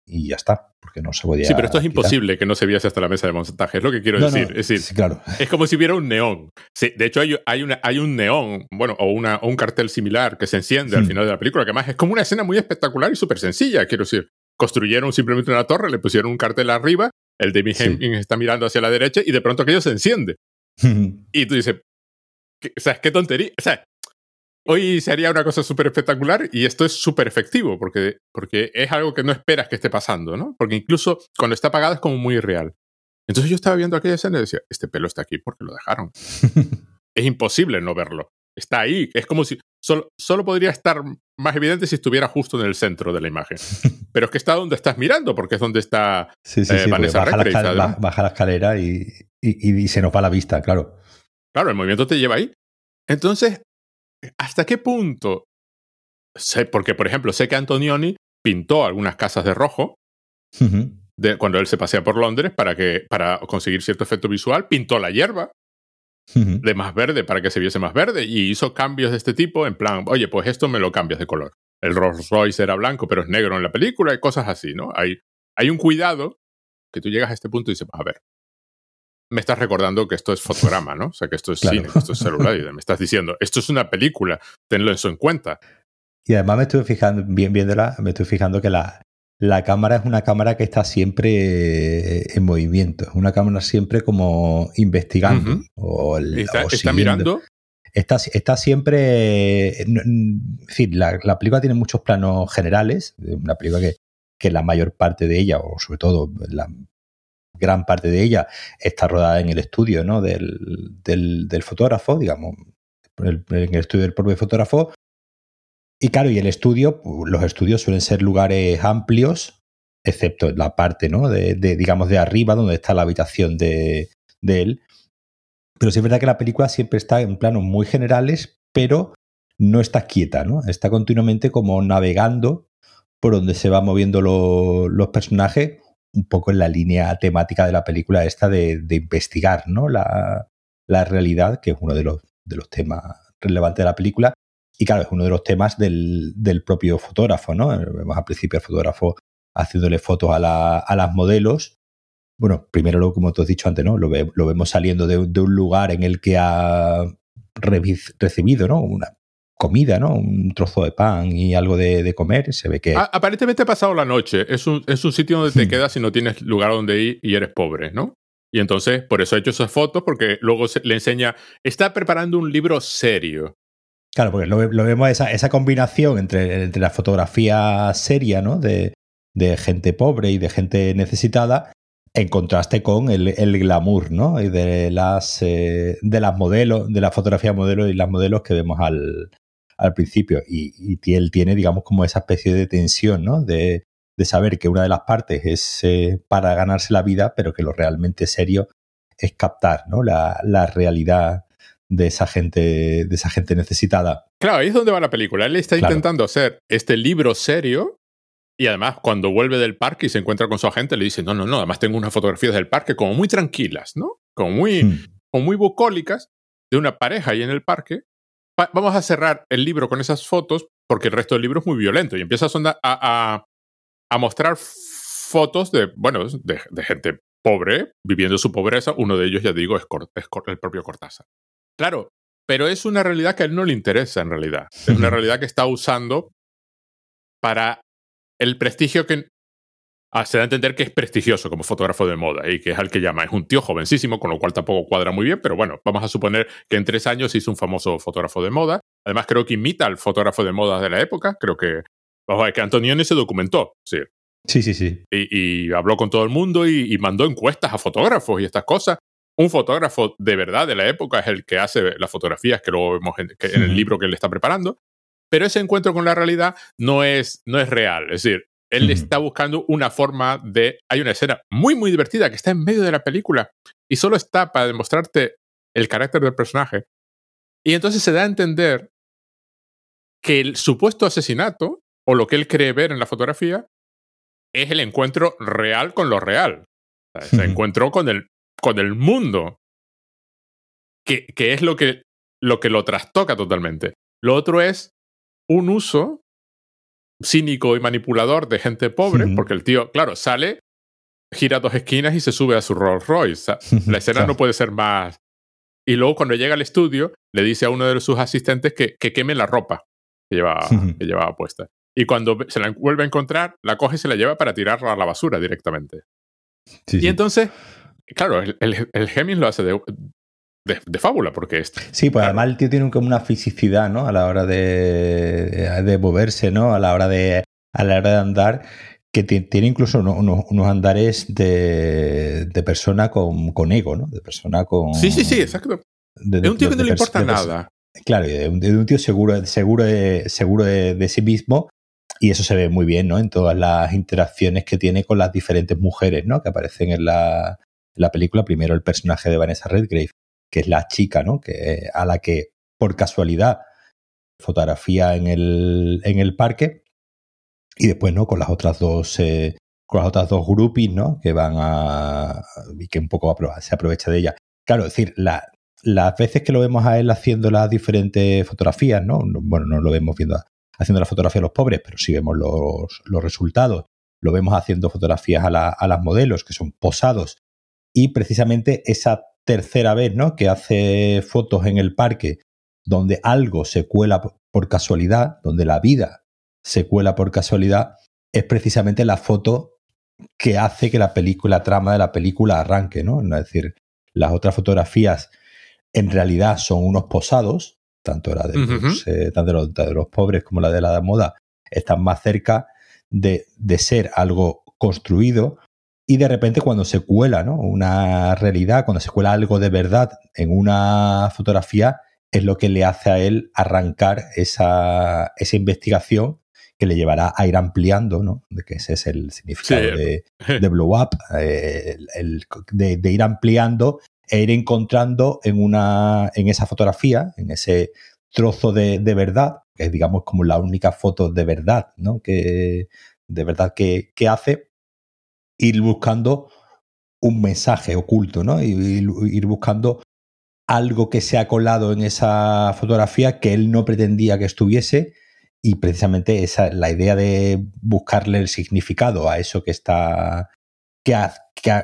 Speaker 2: y ya está, porque no se podía.
Speaker 1: Sí, pero esto es imposible que no se viese hasta la mesa de montaje, es lo que quiero decir. es decir,
Speaker 2: claro.
Speaker 1: es como si hubiera un neón. Sí, de hecho, hay, hay, una, hay un neón, bueno, o, una, un cartel similar que se enciende al final de la película, que además es como una escena muy espectacular y súper sencilla, quiero decir. Construyeron simplemente una torre, le pusieron un cartel arriba, el de sí. está mirando hacia la derecha y de pronto aquello se enciende. y tú dices, o sea, qué tontería. O sea, Hoy se haría una cosa súper espectacular y esto es súper efectivo porque, porque es algo que no esperas que esté pasando, ¿no? Porque incluso cuando está apagado es como muy irreal. Entonces yo estaba viendo aquella escena y decía, este pelo está aquí porque lo dejaron. es imposible no verlo. Está ahí. Es como si solo, solo podría estar más evidente si estuviera justo en el centro de la imagen. Pero es que está donde estás mirando, porque es donde está
Speaker 2: sí, sí, eh, Vanessa baja, la escalera, baja, la escalera y, y, se nos va la vista, claro.
Speaker 1: Claro, el movimiento te lleva ahí. Entonces, ¿Hasta qué punto? Sé, porque, por ejemplo, sé que Antonioni pintó algunas casas de rojo de, cuando él se pasea por Londres para, que, para conseguir cierto efecto visual. Pintó la hierba de más verde para que se viese más verde y hizo cambios de este tipo en plan, oye, pues esto me lo cambias de color. El Rolls Royce era blanco, pero es negro en la película y cosas así, ¿no? Hay, hay un cuidado que tú llegas a este punto y dices, a ver, me estás recordando que esto es fotograma, ¿no? O sea, que esto es cine, que esto es celular. Y me estás diciendo, esto es una película, tenlo eso en cuenta.
Speaker 2: Y además me estuve fijando, bien viéndola, me estoy fijando que la, la cámara es una cámara que está siempre en movimiento, es una cámara siempre como investigando. o,
Speaker 1: está, mirando.
Speaker 2: Está, está siempre. En fin, la, la, película tiene muchos planos generales, una película que, que la mayor parte de ella, o sobre todo la gran parte de ella está rodada en el estudio ¿no? del, del, fotógrafo, digamos, en el estudio del propio fotógrafo. Y claro, y el estudio, pues, los estudios suelen ser lugares amplios, excepto la parte, ¿no? De, digamos, de arriba, donde está la habitación de, de él. Pero sí es verdad que la película siempre está en planos muy generales, pero no está quieta, ¿no? Está continuamente como navegando por donde se van moviendo los personajes un poco en la línea temática de la película esta de, investigar ¿no? la, realidad, que es uno de de los temas relevantes de la película. Y claro, es uno de los temas del, propio fotógrafo, ¿no? Vemos al principio el fotógrafo haciéndole fotos a, las modelos. Bueno, primero, lo, como tú has dicho antes, ¿no? Lo, lo vemos saliendo de, de, un lugar en el que ha recibido, ¿no? Una, comida, ¿no? Un trozo de pan y algo de, comer. Se ve que.
Speaker 1: aparentemente ha pasado la noche. Es un, es un sitio donde te hmm. quedas y no tienes lugar donde ir y eres pobre, ¿no? Y entonces, por eso ha hecho esas fotos, porque luego le enseña. Está preparando un libro serio.
Speaker 2: Claro, porque lo, vemos esa, esa combinación entre, entre, la fotografía seria, ¿no? De, de gente pobre y de gente necesitada, en contraste con el, el glamour, ¿no? Y de las, eh, de las modelos, de la fotografía modelo y las modelos que vemos al, al principio. Y, él tiene, digamos, como esa especie de tensión, ¿no? De, saber que una de las partes es eh, para ganarse la vida, pero que lo realmente serio es captar, ¿no? La, realidad de esa gente, de esa gente necesitada.
Speaker 1: Claro, ahí es donde va la película. Él está intentando hacer este libro serio. Y además, cuando vuelve del parque y se encuentra con su agente, le dice: No, no, no, además tengo unas fotografías del parque como muy tranquilas, ¿no? Como muy, hmm. como muy bucólicas, de una pareja ahí en el parque vamos a cerrar el libro con esas fotos porque el resto del libro es muy violento y empieza a, a, mostrar fotos de, bueno, de, gente pobre, viviendo su pobreza. Uno de ellos, ya digo, es, es el propio Cortázar. Claro, pero es una realidad que a él no le interesa en realidad. Es una realidad que está usando para el prestigio que ah, se da a entender que es prestigioso como fotógrafo de moda y que es al que llama. Es un tío jovencísimo, con lo cual tampoco cuadra muy bien, pero bueno, vamos a suponer que en tres años hizo un famoso fotógrafo de moda. Además, creo que imita al fotógrafo de moda de la época. Creo que, vamos a que Antonioni se documentó. Sí,
Speaker 2: sí, sí. sí.
Speaker 1: Y, habló con todo el mundo y, mandó encuestas a fotógrafos y estas cosas. Un fotógrafo de verdad de la época es el que hace las fotografías que luego vemos en, el libro que él está preparando. Pero ese encuentro con la realidad no es, no es real. Es decir, él está buscando una forma de... Hay una escena muy, muy divertida que está en medio de la película y solo está para demostrarte el carácter del personaje. Y entonces se da a entender que el supuesto asesinato, o lo que él cree ver en la fotografía, es el encuentro real con lo real. se encuentró con el, con el mundo, que, que es lo que, lo que lo trastoca totalmente. Lo otro es un uso cínico y manipulador de gente pobre, porque el tío, claro, sale, gira dos esquinas y se sube a su Rolls Royce. La escena no puede ser más. Y luego cuando llega al estudio, le dice a uno de sus asistentes que, que queme la ropa que llevaba, que llevaba puesta. Y cuando se la vuelve a encontrar, la coge y se la lleva para tirarla a la basura directamente. y entonces, claro, el, el, lo hace de, de, fábula, porque es.
Speaker 2: Sí, pues además el tío tiene como una fisicidad, ¿no? A la hora de, de moverse, ¿no? A la hora de, a la hora de andar, que tiene incluso unos, andares de, de persona con, con, ego, ¿no? De persona con.
Speaker 1: Sí, sí, sí, exacto. De, un tío que no le importa nada.
Speaker 2: Claro, de un, tío seguro, seguro, de, seguro de, sí mismo. Y eso se ve muy bien, ¿no? En todas las interacciones que tiene con las diferentes mujeres, ¿no? Que aparecen en la, la película. Primero el personaje de Vanessa Redgrave, que es la chica, ¿no? Que, a la que por casualidad fotografía en el, en el parque. Y después, ¿no? Con las otras dos, eh, con las otras dos groupies, ¿no? Que van a. y que un poco se aprovecha de ella. Claro, es decir, la, las veces que lo vemos a él haciendo las diferentes fotografías, ¿no? Bueno, no lo vemos viendo haciendo la fotografía de los pobres, pero sí vemos los, los resultados. Lo vemos haciendo fotografías a, la, a las modelos, que son posados. Y precisamente esa tercera vez, ¿no? Que hace fotos en el parque donde algo se cuela por casualidad, donde la vida se cuela por casualidad, es precisamente la foto que hace que la película, la trama de la película arranque, ¿no? Es decir, las otras fotografías en realidad son unos posados, tanto la de, los, eh, tanto de los, pobres como la de la moda, están más cerca de, de ser algo construido y de repente cuando se cuela ¿no? una realidad, cuando se cuela algo de verdad en una fotografía, es lo que le hace a él arrancar esa, esa investigación que le llevará a ir ampliando, ¿no? De que ese es el significado de, de, blow up, eh, el, de, de, ir ampliando e ir encontrando en una, en esa fotografía, en ese trozo de, de verdad, que es digamos como la única foto de verdad, ¿no? Que, de verdad que, que hace, ir buscando un mensaje oculto, ¿no? Y, ir buscando algo que se ha colado en esa fotografía que él no pretendía que estuviese y precisamente esa la idea de buscarle el significado a eso que está que ha,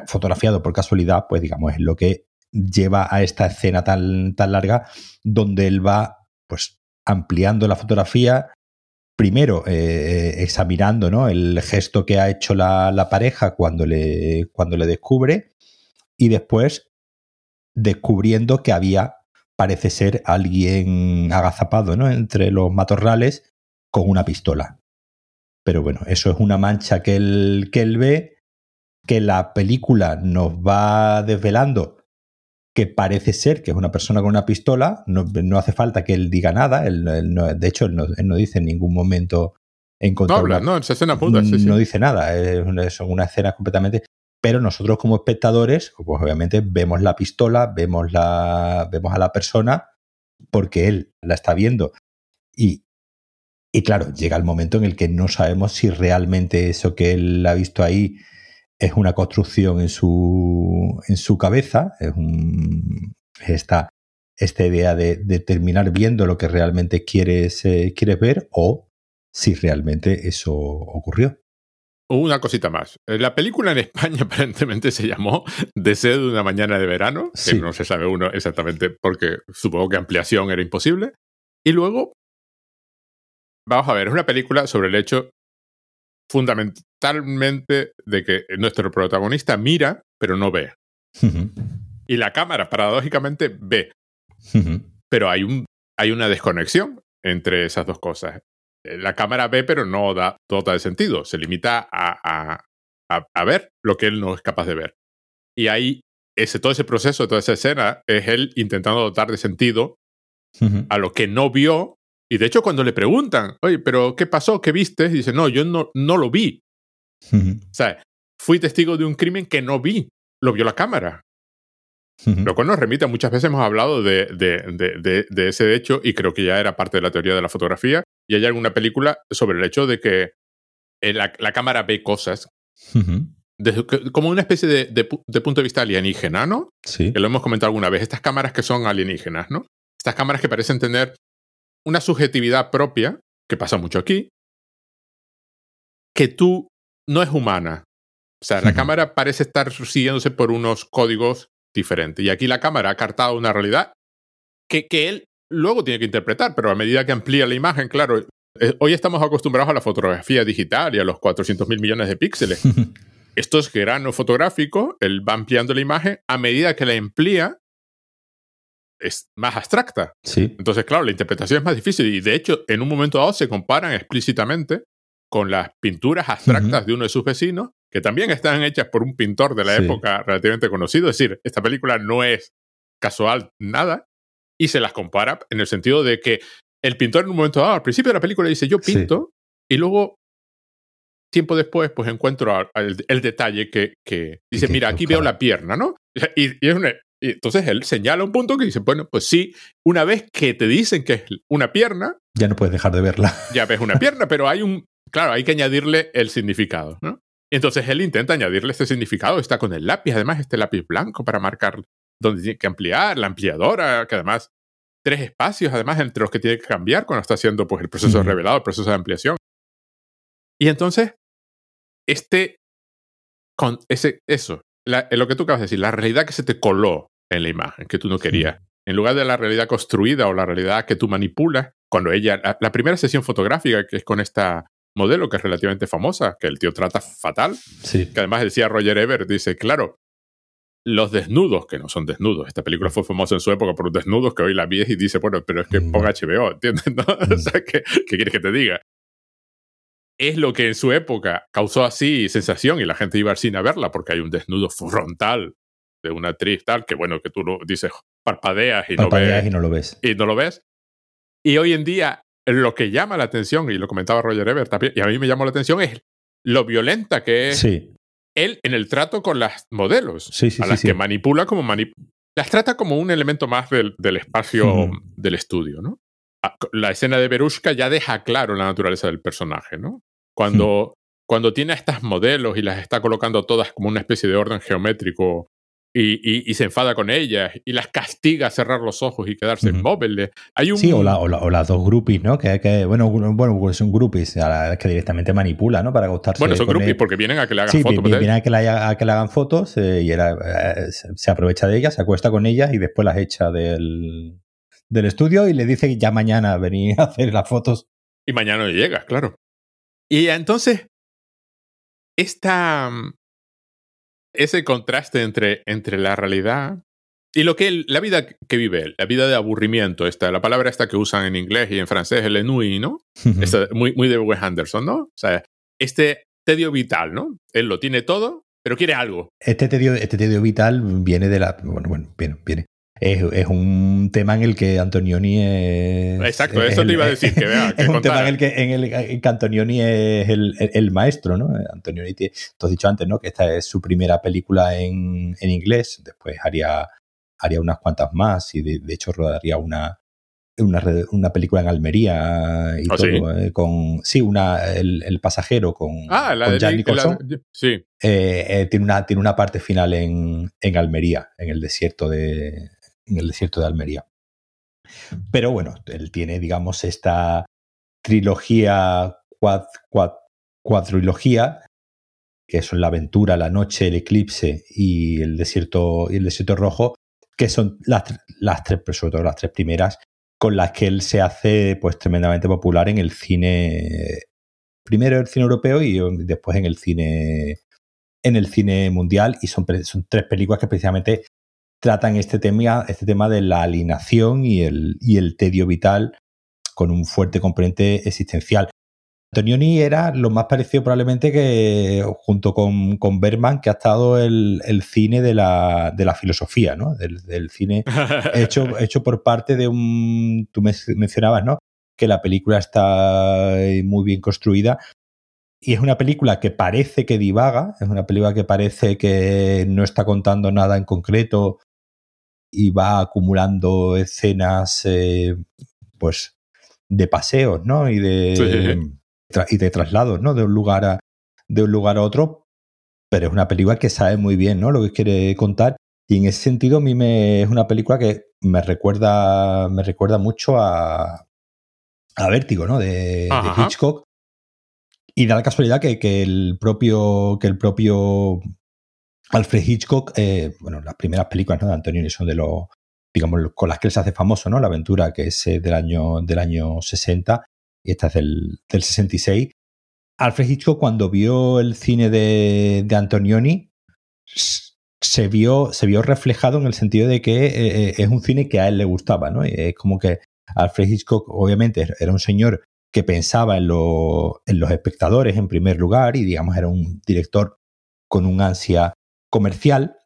Speaker 2: fotografiado por casualidad, pues digamos es lo que lleva a esta escena tan, tan larga donde él va pues ampliando la fotografía primero eh, examinando ¿no? el gesto que ha hecho la, pareja cuando le, cuando le descubre y después descubriendo que había, parece ser, alguien agazapado ¿no? entre los matorrales con una pistola. Pero bueno, eso es una mancha que él, que él ve, que la película nos va desvelando que parece ser que es una persona con una pistola, no, no hace falta que él diga nada, él, de hecho él no, dice en ningún momento en contra
Speaker 1: no, habla, no, escena
Speaker 2: no dice nada, es, son una escena completamente... Pero nosotros como espectadores, pues obviamente vemos la pistola, vemos, la, vemos a la persona porque él la está viendo. Y, y claro, llega el momento en el que no sabemos si realmente eso que él ha visto ahí es una construcción en su, en su cabeza, es un, esta, esta idea de, terminar viendo lo que realmente quieres, eh, quieres ver o si realmente eso ocurrió.
Speaker 1: Una cosita más. La película en España aparentemente se llamó Deseo de una mañana de verano, que no se sabe uno exactamente porque supongo que ampliación era imposible. Y luego, vamos a ver, es una película sobre el hecho fundamentalmente de que nuestro protagonista mira, pero no ve. Y la cámara, paradójicamente, ve. Pero hay, un, hay una desconexión entre esas dos cosas. Eh, la cámara ve, pero no da dota de sentido. Se limita a, a, ver lo que él no es capaz de ver. Y ahí, ese, todo ese proceso, toda esa escena, es él intentando dotar de sentido a lo que no vio. Y de hecho, cuando le preguntan, oye, pero ¿qué pasó? ¿Qué viste? Dice, no, yo no, no lo vi. O sea, fui testigo de un crimen que no vi. Lo vio la cámara. Lo cual nos remite, muchas veces hemos hablado de, de, de, ese hecho y creo que ya era parte de la teoría de la fotografía. Y hay alguna película sobre el hecho de que eh, la, la cámara ve cosas como una especie de, punto de vista alienígena, ¿no?
Speaker 2: Sí.
Speaker 1: Que lo hemos comentado alguna vez. Estas cámaras que son alienígenas, ¿no? Estas cámaras que parecen tener una subjetividad propia, que pasa mucho aquí, que tú no es humana. O sea, la cámara parece estar siguiéndose por unos códigos diferente. Y aquí la cámara ha cartado una realidad que, que él luego tiene que interpretar, pero a medida que amplía la imagen, claro, eh, hoy estamos acostumbrados a la fotografía digital y a los 400 mil millones de píxeles. Esto es grano fotográfico, él va ampliando la imagen, a medida que la amplía, es más abstracta.
Speaker 2: Sí.
Speaker 1: Entonces, claro, la interpretación es más difícil y de hecho, en un momento dado se comparan explícitamente con las pinturas abstractas de uno de sus vecinos que también están hechas por un pintor de la época relativamente conocido. Es decir, esta película no es casual nada y se las compara en el sentido de que el pintor en un momento dado, al principio de la película, dice yo pinto y luego tiempo después pues encuentro el, detalle que, dice, mira, aquí veo la pierna, ¿no? Y, entonces él señala un punto que dice, bueno, pues sí, una vez que te dicen que es una pierna...
Speaker 2: Ya no puedes dejar de verla.
Speaker 1: Ya ves una pierna, pero hay un... Claro, hay que añadirle el significado, ¿no? Entonces él intenta añadirle este significado, está con el lápiz, además este lápiz blanco para marcar dónde tiene que ampliar, la ampliadora, que además tres espacios además entre los que tiene que cambiar cuando está haciendo pues, el proceso de revelado, el proceso de ampliación. Y entonces, este, con ese, eso, lo que tú acabas de decir, la realidad que se te coló en la imagen, que tú no querías, en lugar de la realidad construida o la realidad que tú manipulas, cuando ella, la primera sesión fotográfica que es con esta modelo que es relativamente famosa, que el tío trata fatal.
Speaker 2: Sí.
Speaker 1: Que además decía Roger Ebert, dice, claro, los desnudos, que no son desnudos, esta película fue famosa en su época por los desnudos, que hoy la ves y dice, bueno, pero es que mm. ponga HBO, ¿entiendes? o sea, ¿qué, ¿qué, quieres que te diga? Es lo que en su época causó así sensación y la gente iba al cine a verla porque hay un desnudo frontal de una actriz tal, que bueno, que tú lo dices, parpadeas y,
Speaker 2: parpadeas y no lo ves.
Speaker 1: Y no lo ves. Y hoy en día lo que llama la atención, y lo comentaba Roger Ebert también, y a mí me llamó la atención, es lo violenta que es él en el trato con las modelos, a las que manipula como las trata como un elemento más del, espacio del estudio, ¿no? Ah, la escena de Berushka ya deja claro la naturaleza del personaje, ¿no? Cuando, cuando tiene a estas modelos y las está colocando todas como una especie de orden geométrico y, se enfada con ellas y las castiga a cerrar los ojos y quedarse inmóviles. Hay un...
Speaker 2: Sí, o, las dos groupies, ¿no? Que, que bueno, bueno, pues son groupies a que directamente manipula, ¿no? Para gustarse.
Speaker 1: Bueno, son groupies porque vienen a que le hagan
Speaker 2: sí,
Speaker 1: fotos.
Speaker 2: vienen a que, le, hagan fotos eh, y eh, se aprovecha de ellas, se acuesta con ellas y después las echa del, del estudio y le dice que ya mañana venir a hacer las fotos.
Speaker 1: Y mañana no llega, claro. Y entonces, esta, ese contraste entre, entre la realidad y lo que la vida que vive él, la vida de aburrimiento, esta, la palabra esta que usan en inglés y en francés, el ennui, ¿no? muy, muy de Wes Anderson, ¿no? O sea, este tedio vital, ¿no? Él lo tiene todo, pero quiere algo.
Speaker 2: Este tedio, este tedio vital viene de la. Bueno, bueno, viene, viene es, un tema en el que Antonioni es.
Speaker 1: Exacto, eso te iba a decir. Que vea,
Speaker 2: es un tema en el que, en el, que Antonioni es el, maestro, ¿no? Antonioni, tú has dicho antes, ¿no? Que esta es su primera película en, inglés, después haría, haría unas cuantas más y de, hecho rodaría una, una, película en Almería y
Speaker 1: ¿Ah,
Speaker 2: todo, ¿sí? Eh, con sí, una el, pasajero con,
Speaker 1: ah, la
Speaker 2: con Jack Nicholson.
Speaker 1: sí.
Speaker 2: Eh, eh, tiene una tiene una parte final en, en Almería, en el desierto de en el desierto de Almería. Pero bueno, él tiene, digamos, esta trilogía cuadrilogía, que son la aventura, la noche, el eclipse y el desierto, el desierto rojo, que son las, las tres, sobre todo las tres primeras, con las que él se hace pues tremendamente popular en el cine, primero el cine europeo y después en el cine en el cine mundial y son, son tres películas que precisamente tratan este tema, este tema de la alienación y el, y el tedio vital con un fuerte componente existencial. Antonioni era lo más parecido probablemente que junto con, con Berman, que ha estado el, el cine de la, de la filosofía, ¿no? Del, cine hecho, hecho por parte de un... Tú mencionabas, ¿no? Que la película está muy bien construida. Y es una película que parece que divaga, es una película que parece que no está contando nada en concreto y va acumulando escenas, eh, pues, de paseos, ¿no? Y de y de traslados, ¿no? De un lugar a, de un lugar a otro, pero es una película que sabe muy bien, ¿no? Lo que quiere contar. Y en ese sentido, a mí me, es una película que me recuerda, me recuerda mucho a, a Vértigo, ¿no? De, Hitchcock. Y da la casualidad que, que, el propio, que el propio Alfred Hitchcock, eh, bueno, las primeras películas de Antonio son de los, digamos, con las que él se hace famoso, ¿no? La aventura, que es eh, del año, del año 60, y esta es del, 66. Alfred Hitchcock, cuando vio el cine de, Antonioni, se vio, se vio reflejado en el sentido de que eh, es un cine que a él le gustaba, ¿no? Es como que Alfred Hitchcock, obviamente, era un señor que pensaba en, en los espectadores en primer lugar y, digamos, era un director con un ansia comercial,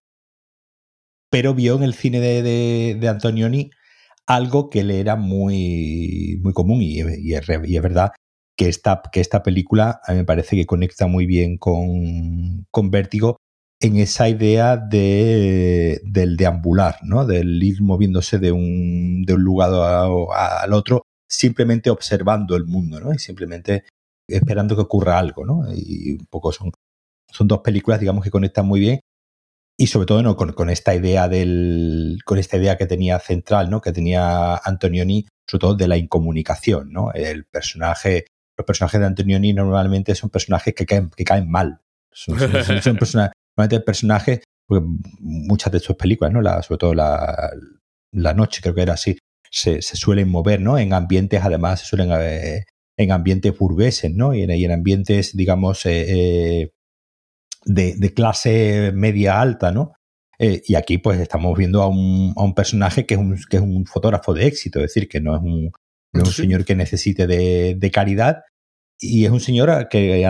Speaker 2: pero vio en el cine de, de Antonioni algo que le era muy, muy común y, es, verdad que esta, que esta película a mí me parece que conecta muy bien con, con Vértigo en esa idea de, del deambular, ¿no? del ir moviéndose de un, de un lugar al otro, simplemente observando el mundo ¿no? y simplemente esperando que ocurra algo. ¿no? Y un poco son, son dos películas, digamos, que conectan muy bien y sobre todo ¿no? con, esta idea del con esta idea que tenía central no que tenía Antonioni sobre todo de la incomunicación no el personaje los personajes de Antonioni normalmente son personajes que caen que caen mal. Son, personajes normalmente personajes porque muchas de sus películas no la, sobre todo la, la noche creo que era así se, se, suelen mover no en ambientes además se suelen eh, en ambientes burgueses no y en, en ambientes digamos eh, eh de, clase media alta, ¿no? Eh, y aquí pues estamos viendo a un, a un personaje que es un, que es un, fotógrafo de éxito, es decir, que no es un, un señor que necesite de, de, caridad y es un señor que,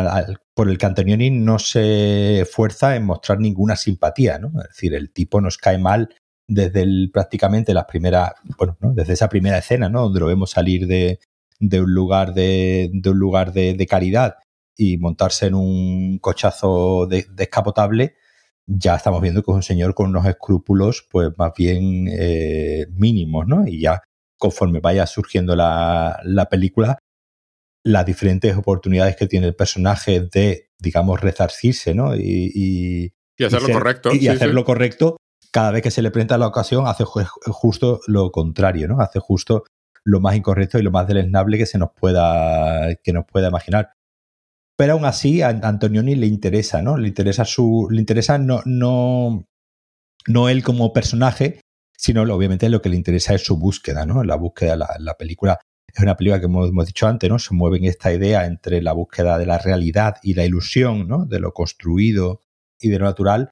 Speaker 2: por el que Antonioni no se esfuerza en mostrar ninguna simpatía, ¿no? Es decir, el tipo nos cae mal desde el, prácticamente las primeras, bueno, ¿no? desde esa primera escena, ¿no? Donde lo vemos salir de, de un lugar de, de un lugar de, de caridad y montarse en un cochazo descapotable, ya estamos viendo que es un señor con unos escrúpulos, pues más bien eh, mínimos, ¿no? Y ya conforme vaya surgiendo la, la, película, las diferentes oportunidades que tiene el personaje de, digamos, resarcirse, ¿no?
Speaker 1: Y, y, hacer lo correcto.
Speaker 2: Y, hacer lo correcto, cada vez que se le presenta la ocasión, hace justo lo contrario, ¿no? Hace justo lo más incorrecto y lo más deleznable que se nos pueda, que nos pueda imaginar. Pero aún así a Antonioni le interesa, ¿no? Le interesa su. Le interesa no, no, no él como personaje, sino obviamente lo que le interesa es su búsqueda, ¿no? La búsqueda, la, la película es una película que hemos, dicho antes, ¿no? Se mueve en esta idea entre la búsqueda de la realidad y la ilusión, ¿no? De lo construido y de lo natural,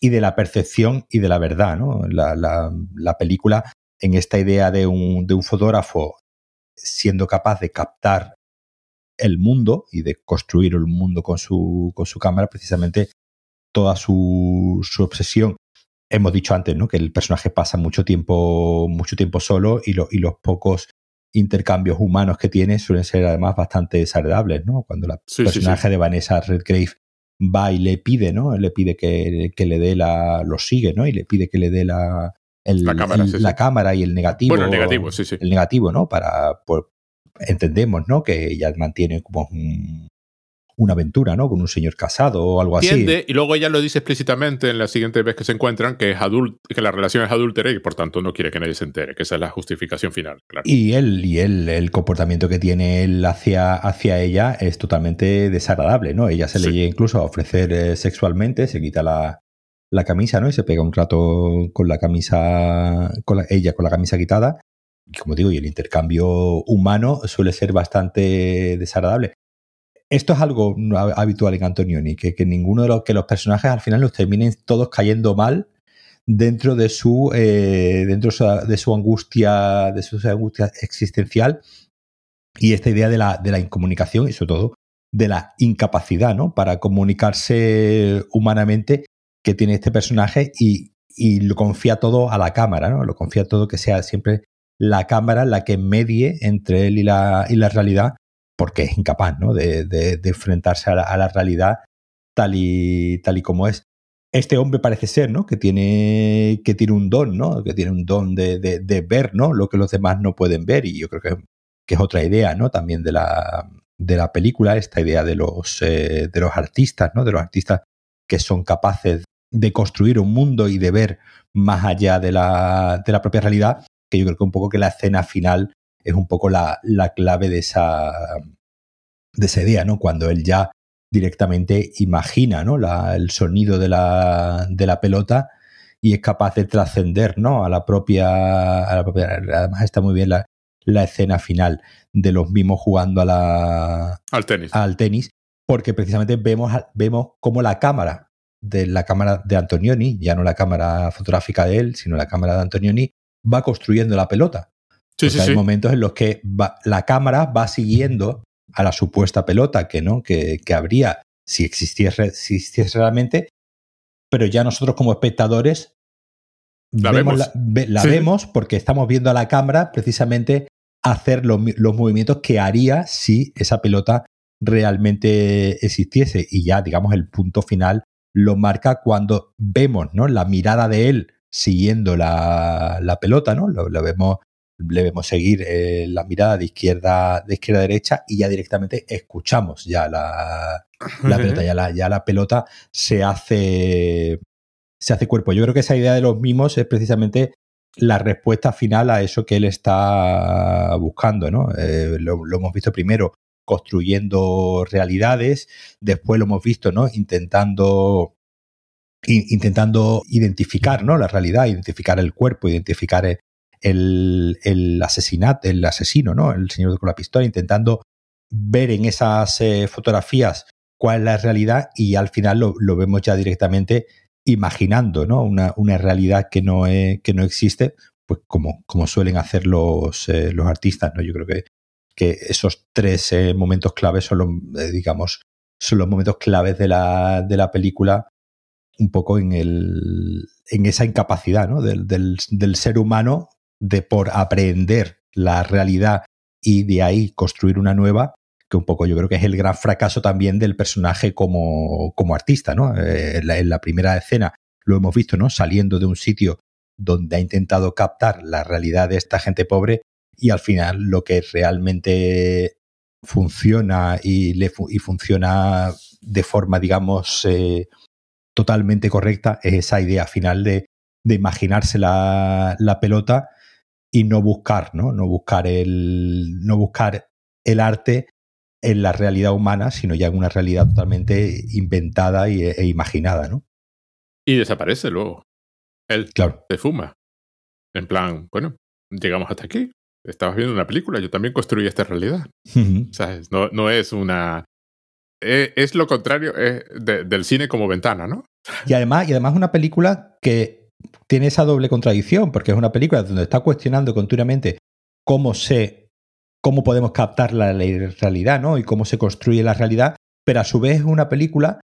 Speaker 2: y de la percepción y de la verdad, ¿no? La, la, la película en esta idea de un, de un fotógrafo siendo capaz de captar el mundo y de construir el mundo con su, con su cámara, precisamente toda su, su obsesión. Hemos dicho antes, ¿no? Que el personaje pasa mucho tiempo, mucho tiempo solo y, y los pocos intercambios humanos que tiene suelen ser además bastante desagradables, ¿no? Cuando el personaje de Vanessa Redgrave va y le pide, ¿no? Le pide que, que le dé la. lo sigue, ¿no? Y le pide que le dé la. la, cámara, la cámara y el negativo.
Speaker 1: Bueno, el negativo, sí, sí.
Speaker 2: El negativo, ¿no? Para, entendemos, ¿no? Que ella mantiene como una aventura, ¿no? Con un señor casado o algo
Speaker 1: así. Y luego ella lo dice explícitamente en la siguiente vez que se encuentran que es adult, que la relación es adúltera y por tanto no quiere que nadie se entere, que esa es la justificación final.
Speaker 2: Y él, y él, el comportamiento que tiene él hacia, hacia ella es totalmente desagradable, ¿no? Ella se le llega incluso a ofrecer eh, sexualmente, se quita la, la, camisa, ¿no? Y se pega un rato con la camisa, con ella con la camisa quitada. Como digo, y el intercambio humano suele ser bastante desagradable. Esto es algo habitual en Antonioni, que, que ninguno de los que los personajes al final los terminen todos cayendo mal dentro de su eh, dentro de su angustia de su angustia existencial y esta idea de la, de la incomunicación y sobre todo de la incapacidad ¿no? para comunicarse humanamente que tiene este personaje y, y, lo confía todo a la cámara, ¿no? lo confía todo que sea siempre la cámara la que medie entre él y la, y la realidad porque es incapaz ¿no? de, de, enfrentarse a la, realidad tal y, tal y como es. Este hombre parece ser, ¿no? Que tiene, que tiene un don, ¿no? Que tiene un don de, de, ver, ¿no? Lo que los demás no pueden ver. Y yo creo que, que es otra idea, ¿no? También de la, de la película, esta idea de los, eh, de los artistas, ¿no? De los artistas que son capaces de construir un mundo y de ver más allá de la, de la propia realidad, que yo creo que un poco que la escena final es un poco la, clave de esa, de esa idea, ¿no? Cuando él ya directamente imagina ¿no? el sonido de la, de la pelota y es capaz de trascender ¿no? a, la propia, a la propia. Además, está muy bien la, la escena final de los mismos jugando a la,
Speaker 1: al tenis.
Speaker 2: Al tenis, porque precisamente vemos, vemos cómo la cámara de la cámara de Antonioni, ya no la cámara fotográfica de él, sino la cámara de Antonioni, va construyendo la pelota. Sí, sí, hay momentos en los que la cámara va siguiendo a la supuesta pelota que no, que, que habría si existiese, si existiese realmente, pero ya nosotros como espectadores
Speaker 1: la vemos,
Speaker 2: la, vemos porque estamos viendo a la cámara precisamente hacer los, los, movimientos que haría si esa pelota realmente existiese. Y ya, digamos, el punto final lo marca cuando vemos ¿no? la mirada de él siguiendo la, la pelota, ¿no? Lo, lo, vemos le vemos seguir eh, la mirada de izquierda, de izquierda a derecha y ya directamente escuchamos ya la, pelota, ya la, ya la pelota se hace, se hace cuerpo. Yo creo que esa idea de los mimos es precisamente la respuesta final a eso que él está buscando, ¿no? Eh, lo, hemos visto primero construyendo realidades, después lo hemos visto, ¿no? Intentando intentando identificar ¿no? la realidad, identificar el cuerpo, identificar el, el asesinato, el asesino, ¿no? El señor con la pistola, intentando ver en esas eh, fotografías cuál es la realidad y al final lo, vemos ya directamente imaginando, ¿no? Una, una realidad que no, que no existe, pues como, como suelen hacer los, eh, los artistas, ¿no? Yo creo que, que esos tres eh, momentos claves son los, digamos, son los momentos claves de la, de la película, un poco en, el, en esa incapacidad ¿no? del, del, ser humano de por aprender la realidad y de ahí construir una nueva, que un poco yo creo que es el gran fracaso también del personaje como, como artista, ¿no? Eh, en, la, primera escena lo hemos visto, ¿no? Saliendo de un sitio donde ha intentado captar la realidad de esta gente pobre y al final lo que realmente funciona y, le y funciona de forma, digamos, eh, totalmente correcta es esa idea final de, de imaginarse la, la pelota y no buscar, ¿no? No buscar el, no buscar el arte en la realidad humana, sino ya en una realidad totalmente inventada e, imaginada, ¿no?
Speaker 1: Y desaparece luego. Él
Speaker 2: claro.
Speaker 1: se fuma. En plan, bueno, llegamos hasta aquí. Estabas viendo una película, yo también construí esta realidad. ¿Sabes? No, no es una. E, es, lo contrario del cine como ventana, ¿no?
Speaker 2: Y además, y además una película que tiene esa doble contradicción, porque es una película donde está cuestionando continuamente cómo se cómo podemos captar la realidad, ¿no? Y cómo se construye la realidad, pero a su vez es una película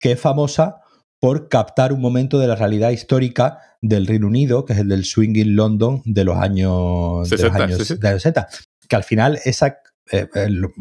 Speaker 2: que es famosa por captar un momento de la realidad histórica del Reino Unido, que es el del swinging London de los años 60, que al final esa eh,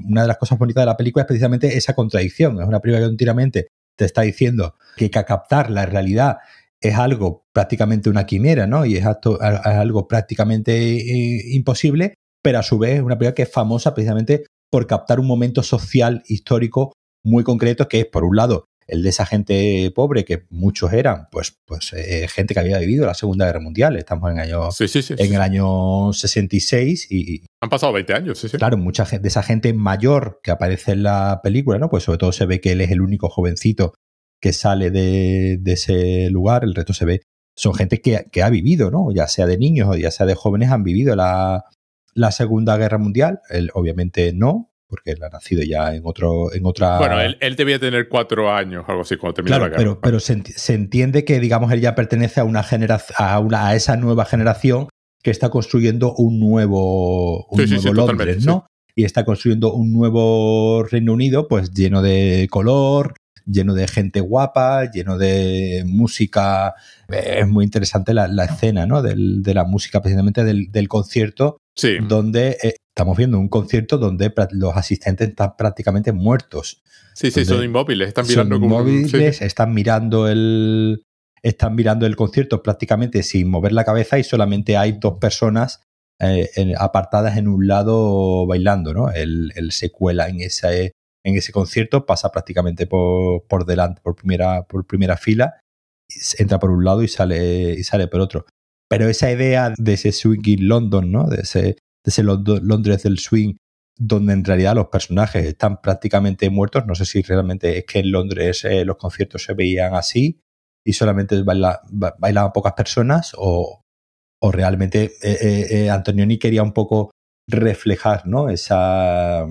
Speaker 2: una de las cosas bonitas de la película es precisamente esa contradicción. Es una película que continuamente te está diciendo que captar la realidad es algo prácticamente una quimera, ¿no? Y es, algo prácticamente eh, imposible, pero a su vez es una película que es famosa precisamente por captar un momento social, histórico muy concretos, que es, por un lado, el de esa gente pobre, que muchos eran, pues, pues eh, gente que había vivido la Segunda Guerra Mundial. Estamos en, año, en el año 66 y...
Speaker 1: Han pasado 20 años, sí, sí.
Speaker 2: Claro, mucha gente, de esa gente mayor que aparece en la película, ¿no? Pues sobre todo se ve que él es el único jovencito que sale de, ese lugar, el resto se ve, son gente que, que, ha vivido, ¿no? Ya sea de niños o ya sea de jóvenes, han vivido la, la Segunda Guerra Mundial. Él obviamente no, porque él ha nacido ya en otro en otra
Speaker 1: bueno él, él debía tener cuatro años algo así cuando terminó la guerra
Speaker 2: pero pero se, entiende que digamos él ya pertenece a una generación a, una, a esa nueva generación que está construyendo un nuevo un nuevo Londres no y está construyendo un nuevo Reino Unido pues lleno de color lleno de gente guapa lleno de música es muy interesante la, escena ¿no? Del, de la música precisamente del, del concierto
Speaker 1: sí.
Speaker 2: donde eh, estamos viendo un concierto donde los asistentes están prácticamente muertos.
Speaker 1: Sí, sí, son inmóviles, están mirando
Speaker 2: son inmóviles, están mirando el están mirando el concierto prácticamente sin mover la cabeza y solamente hay dos personas eh, apartadas en un lado bailando, ¿no? Él, se cuela en ese, en ese concierto, pasa prácticamente por, por delante, por primera, por primera fila, entra por un lado y sale, y sale por otro. Pero esa idea de ese swinging London, ¿no? De ese, de ese Londres del swing, donde en realidad los personajes están prácticamente muertos. No sé si realmente es que en Londres eh, los conciertos se veían así y solamente bailaban pocas personas o, o realmente eh, eh, Antonioni quería un poco reflejar ¿no? esa,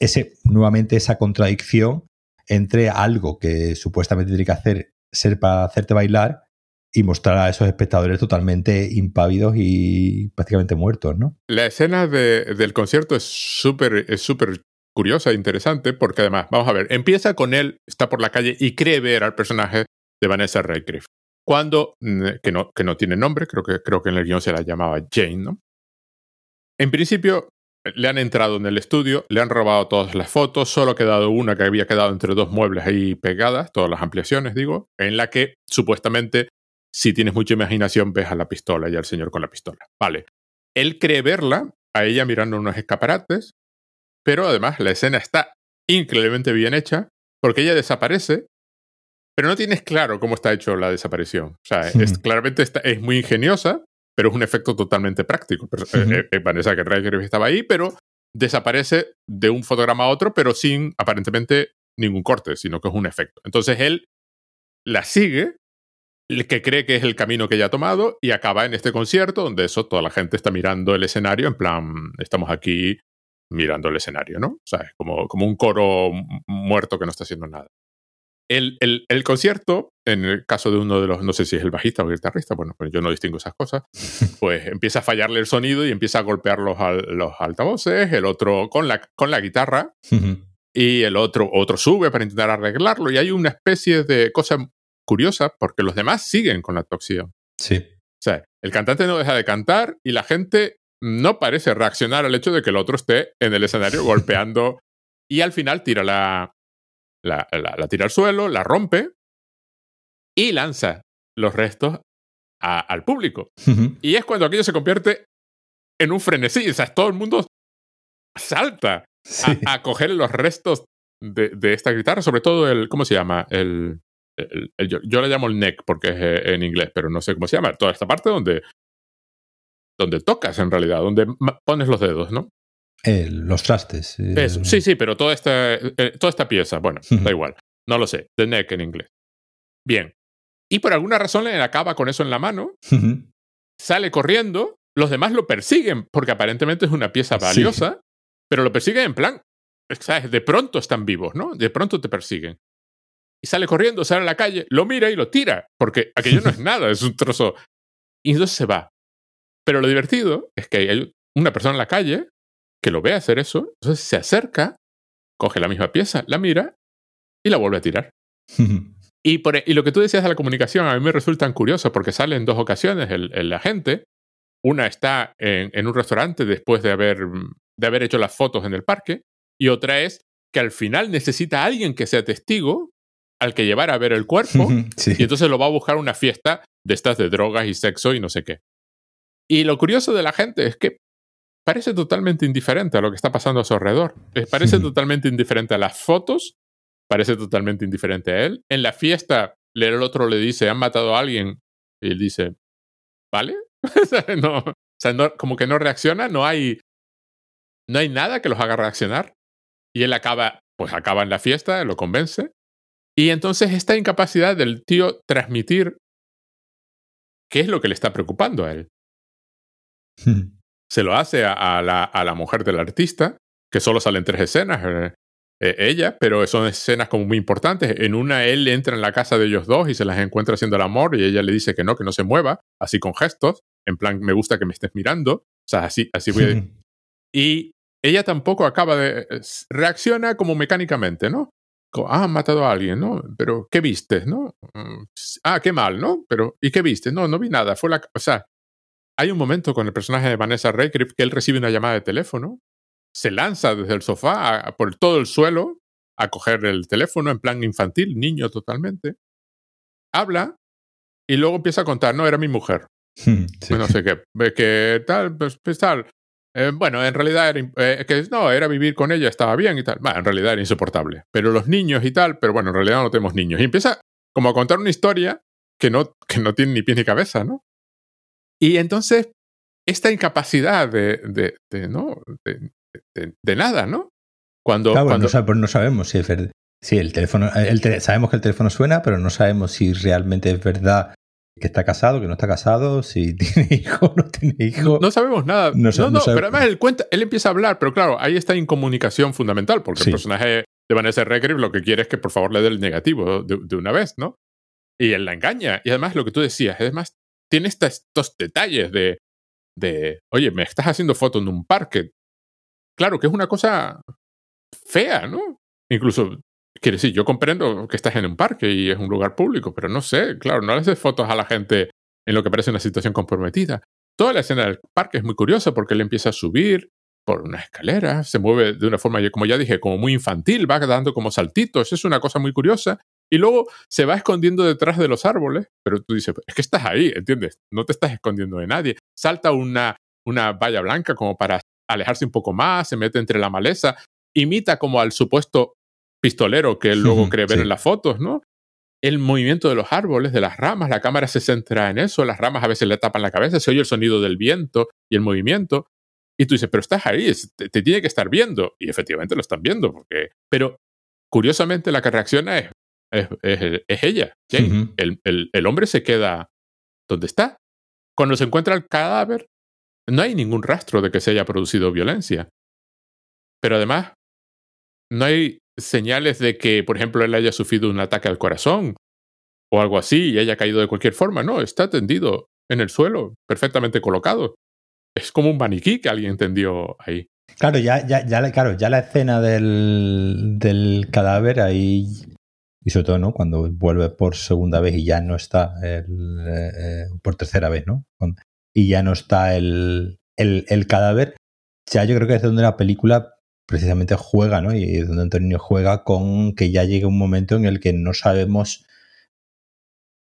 Speaker 2: ese, nuevamente esa contradicción entre algo que supuestamente tiene que hacer ser para hacerte bailar y mostrar a esos espectadores totalmente impávidos y prácticamente muertos, ¿no?
Speaker 1: La escena del concierto es súper es súper curiosa e interesante porque además, vamos a ver, empieza con él, está por la calle y cree ver al personaje de Vanessa Redgrave. Cuando, mm, que no, que no tiene nombre, creo que, creo que en el guion se la llamaba Jane, ¿no? En principio, le han entrado en el estudio, le han robado todas las fotos, solo ha quedado una que había quedado entre dos muebles ahí pegadas, todas las ampliaciones, digo, en la que supuestamente si tienes mucha imaginación, ves a la pistola y al señor con la pistola. Vale. Él cree verla, a ella mirando unos escaparates, pero además la escena está increíblemente bien hecha, porque ella desaparece, pero no tienes claro cómo está hecho la desaparición. O sea, es, claramente está, es muy ingeniosa, pero es un efecto totalmente práctico. Eh, eh, Vanessa que estaba ahí, pero desaparece de un fotograma a otro, pero sin aparentemente ningún corte, sino que es un efecto. Entonces él la sigue que cree que es el camino que ella ha tomado y acaba en este concierto donde eso toda la gente está mirando el escenario en plan estamos aquí mirando el escenario, ¿no? O sea, como, como un coro muerto que no está haciendo nada. El, el, el, concierto, en el caso de uno de los, no sé si es el bajista o el guitarrista, bueno, pues yo no distingo esas cosas, pues empieza a fallarle el sonido y empieza a golpear los, los altavoces, el otro con la, con la guitarra y el otro, otro sube para intentar arreglarlo y hay una especie de cosa curiosa porque los demás siguen con la actuación.
Speaker 2: Sí.
Speaker 1: O sea, el cantante no deja de cantar y la gente no parece reaccionar al hecho de que el otro esté en el escenario golpeando y al final tira la, la, la, tira al suelo, la rompe y lanza los restos al público. Y es cuando aquello se convierte en un frenesí. O sea, todo el mundo salta a, a, coger los restos de, de, esta guitarra, sobre todo el, ¿cómo se llama? El, yo, le llamo el neck porque es eh, en inglés, pero no sé cómo se llama. Toda esta parte donde, donde tocas en realidad, donde pones los dedos, ¿no?
Speaker 2: los trastes.
Speaker 1: sí, sí, pero toda esta, eh, toda esta pieza, bueno, da igual. No lo sé. The neck en inglés. Bien. Y por alguna razón le acaba con eso en la mano, sale corriendo, los demás lo persiguen porque aparentemente es una pieza valiosa, pero lo persiguen en plan, ¿sabes? De pronto están vivos, ¿no? De pronto te persiguen y sale corriendo, sale a la calle, lo mira y lo tira, porque aquello no es nada, es un trozo. Y entonces se va. Pero lo divertido es que hay una persona en la calle que lo ve hacer eso, entonces se acerca, coge la misma pieza, la mira y la vuelve a tirar. y, por, e, y lo que tú decías de la comunicación a mí me resulta curioso porque sale en dos ocasiones el, el agente. Una está en, en, un restaurante después de haber, de haber hecho las fotos en el parque y otra es que al final necesita a alguien que sea testigo al que llevar a ver el cuerpo y entonces lo va a buscar una fiesta de estas de drogas y sexo y no sé qué. Y lo curioso de la gente es que parece totalmente indiferente a lo que está pasando a su alrededor. Parece totalmente indiferente a las fotos parece totalmente indiferente a él. En la fiesta, el otro le dice, han matado a alguien, y él dice, ¿vale? no, o sea, como que no reacciona, no hay, no hay nada que los haga reaccionar. Y él acaba, pues acaba en la fiesta, lo convence. Y entonces esta incapacidad del tío transmitir qué es lo que le está preocupando a él. Se lo hace a, la, a, la, mujer del artista, que solo salen tres escenas, eh, eh, ella, pero son escenas como muy importantes. En una él entra en la casa de ellos dos y se las encuentra haciendo el amor y ella le dice que no, que no se mueva, así con gestos, en plan, me gusta que me estés mirando. O sea, así, así voy a... Y ella tampoco acaba de... reacciona como mecánicamente, ¿no? Ah, han matado a alguien, ¿no? Pero, ¿qué viste, no? Mm, ah, qué mal, ¿no? Pero, ¿y qué viste? No, no vi nada. Fue la. O sea, hay un momento con el personaje de Vanessa Redgrave que él recibe una llamada de teléfono, se lanza desde el sofá por todo el suelo a coger el teléfono en plan infantil, niño totalmente, habla y luego empieza a contar, no, era mi mujer. Pues no sé qué, que tal, pues, pues tal, eh, bueno, en realidad era, eh, que no, era vivir con ella, estaba bien y tal. Bueno, en realidad era insoportable. Pero los niños y tal, pero bueno, en realidad no tenemos niños. Y empieza como a contar una historia que no, que no tiene ni pies ni cabeza, ¿no? Y entonces, esta incapacidad de, de, de ¿no? De, nada, ¿no?
Speaker 2: Cuando, cuando... No, no, sabemos si es verdad. Sí, el teléfono, el sabemos que el teléfono suena, pero no sabemos si realmente es verdad que está casado, que no está casado, si tiene hijo no tiene hijo.
Speaker 1: No, sabemos nada. No, no, pero además él, cuenta, él empieza a hablar, pero claro, ahí está incomunicación fundamental, porque el personaje de Vanessa Redgrave lo que quiere es que por favor le dé el negativo de, una vez, ¿no? Y él la engaña. Y además lo que tú decías, además tiene estos detalles de, de, oye, me estás haciendo fotos en un parque. Claro que es una cosa fea, ¿no? Incluso Quiere decir, yo comprendo que estás en un parque y es un lugar público, pero no sé, claro, no le haces fotos a la gente en lo que parece una situación comprometida. Toda la escena del parque es muy curiosa porque él empieza a subir por una escalera, se mueve de una forma, como ya dije, como muy infantil, va dando como saltitos, es una cosa muy curiosa. Y luego se va escondiendo detrás de los árboles, pero tú dices, es que estás ahí, ¿entiendes? No te estás escondiendo de nadie. Salta una, una valla blanca como para alejarse un poco más, se mete entre la maleza, imita como al supuesto pistolero que él luego cree ver en las fotos, ¿no? El movimiento de los árboles, de las ramas, la cámara se centra en eso, las ramas a veces le tapan la cabeza, se oye el sonido del viento y el movimiento. Y tú dices, pero estás ahí, te, tiene que estar viendo. Y efectivamente lo están viendo, porque... Pero curiosamente la que reacciona es, es, ella, el, el hombre se queda donde está. Cuando se encuentra el cadáver, no hay ningún rastro de que se haya producido violencia. Pero además, no hay señales de que, por ejemplo, él haya sufrido un ataque al corazón o algo así y haya caído de cualquier forma. No, está tendido en el suelo, perfectamente colocado. Es como un maniquí que alguien tendió ahí.
Speaker 2: Claro, ya, ya, ya, claro, ya la escena del, del cadáver ahí, y sobre todo, ¿no? Cuando vuelve por segunda vez y ya no está, el, eh, por tercera vez, ¿no? Y ya no está el, el, el cadáver, ya yo creo que es donde la película precisamente juega, ¿no? Y donde Antonio juega con que ya llegue un momento en el que no sabemos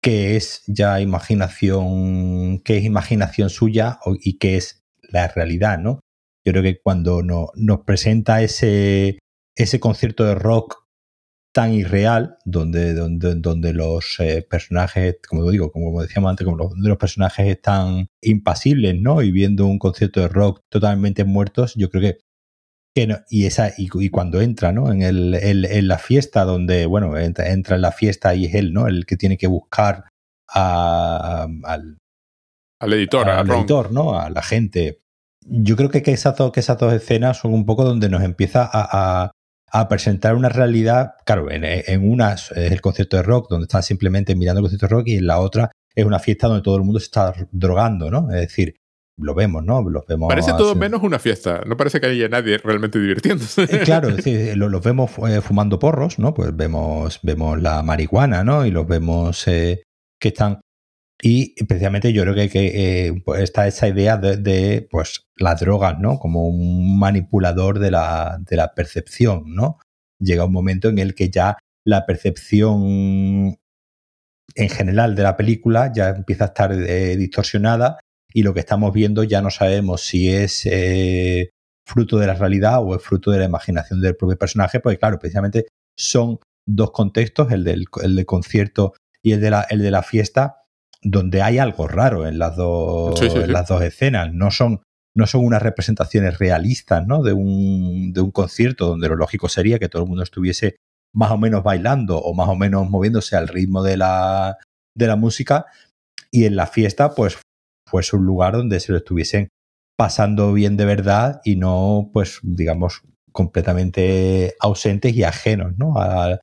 Speaker 2: qué es ya imaginación, qué es imaginación suya y qué es la realidad, ¿no? Yo creo que cuando nos presenta ese, ese concierto de rock tan irreal, donde, donde, donde los eh, personajes, como digo, como decíamos antes, como los, los personajes están impasibles, ¿no? Y viendo un concierto de rock totalmente muertos, yo creo que y, esa, y, cuando entra ¿no? en, el, en, la fiesta, donde, bueno, entra, en la fiesta y es él, ¿no? El que tiene que buscar a, al,
Speaker 1: al editor,
Speaker 2: al editor, ¿no? A la gente. Yo creo que, que, esas dos, que esas dos escenas son un poco donde nos empieza a, a, presentar una realidad. Claro, en, en una es el concierto de rock, donde está simplemente mirando el concierto de rock, y en la otra es una fiesta donde todo el mundo se está drogando, ¿no? Es decir, lo vemos, ¿no? Los vemos
Speaker 1: parece todo menos una fiesta. No parece que haya nadie realmente divirtiéndose.
Speaker 2: Eh, claro, sí, los, vemos eh, fumando porros, ¿no? Pues vemos, vemos la marihuana, ¿no? Y los vemos eh, que están. Y precisamente yo creo que, que pues está esa idea de, pues, las drogas, ¿no? Como un manipulador de la, de la percepción, ¿no? Llega un momento en el que ya la percepción en general de la película ya empieza a estar distorsionada y lo que estamos viendo ya no sabemos si es eh, fruto de la realidad o es fruto de la imaginación del propio personaje, porque claro, precisamente son dos contextos, el del, el concierto y el de, la, el de la fiesta, donde hay algo raro en las dos, las dos escenas. No son, no son unas representaciones realistas ¿no? de, un, de un concierto donde lo lógico sería que todo el mundo estuviese más o menos bailando o más o menos moviéndose al ritmo de la, de la música. Y en la fiesta, pues fuese un lugar donde se lo estuviesen pasando bien de verdad y no, pues, digamos, completamente ausentes y ajenos, ¿no? A,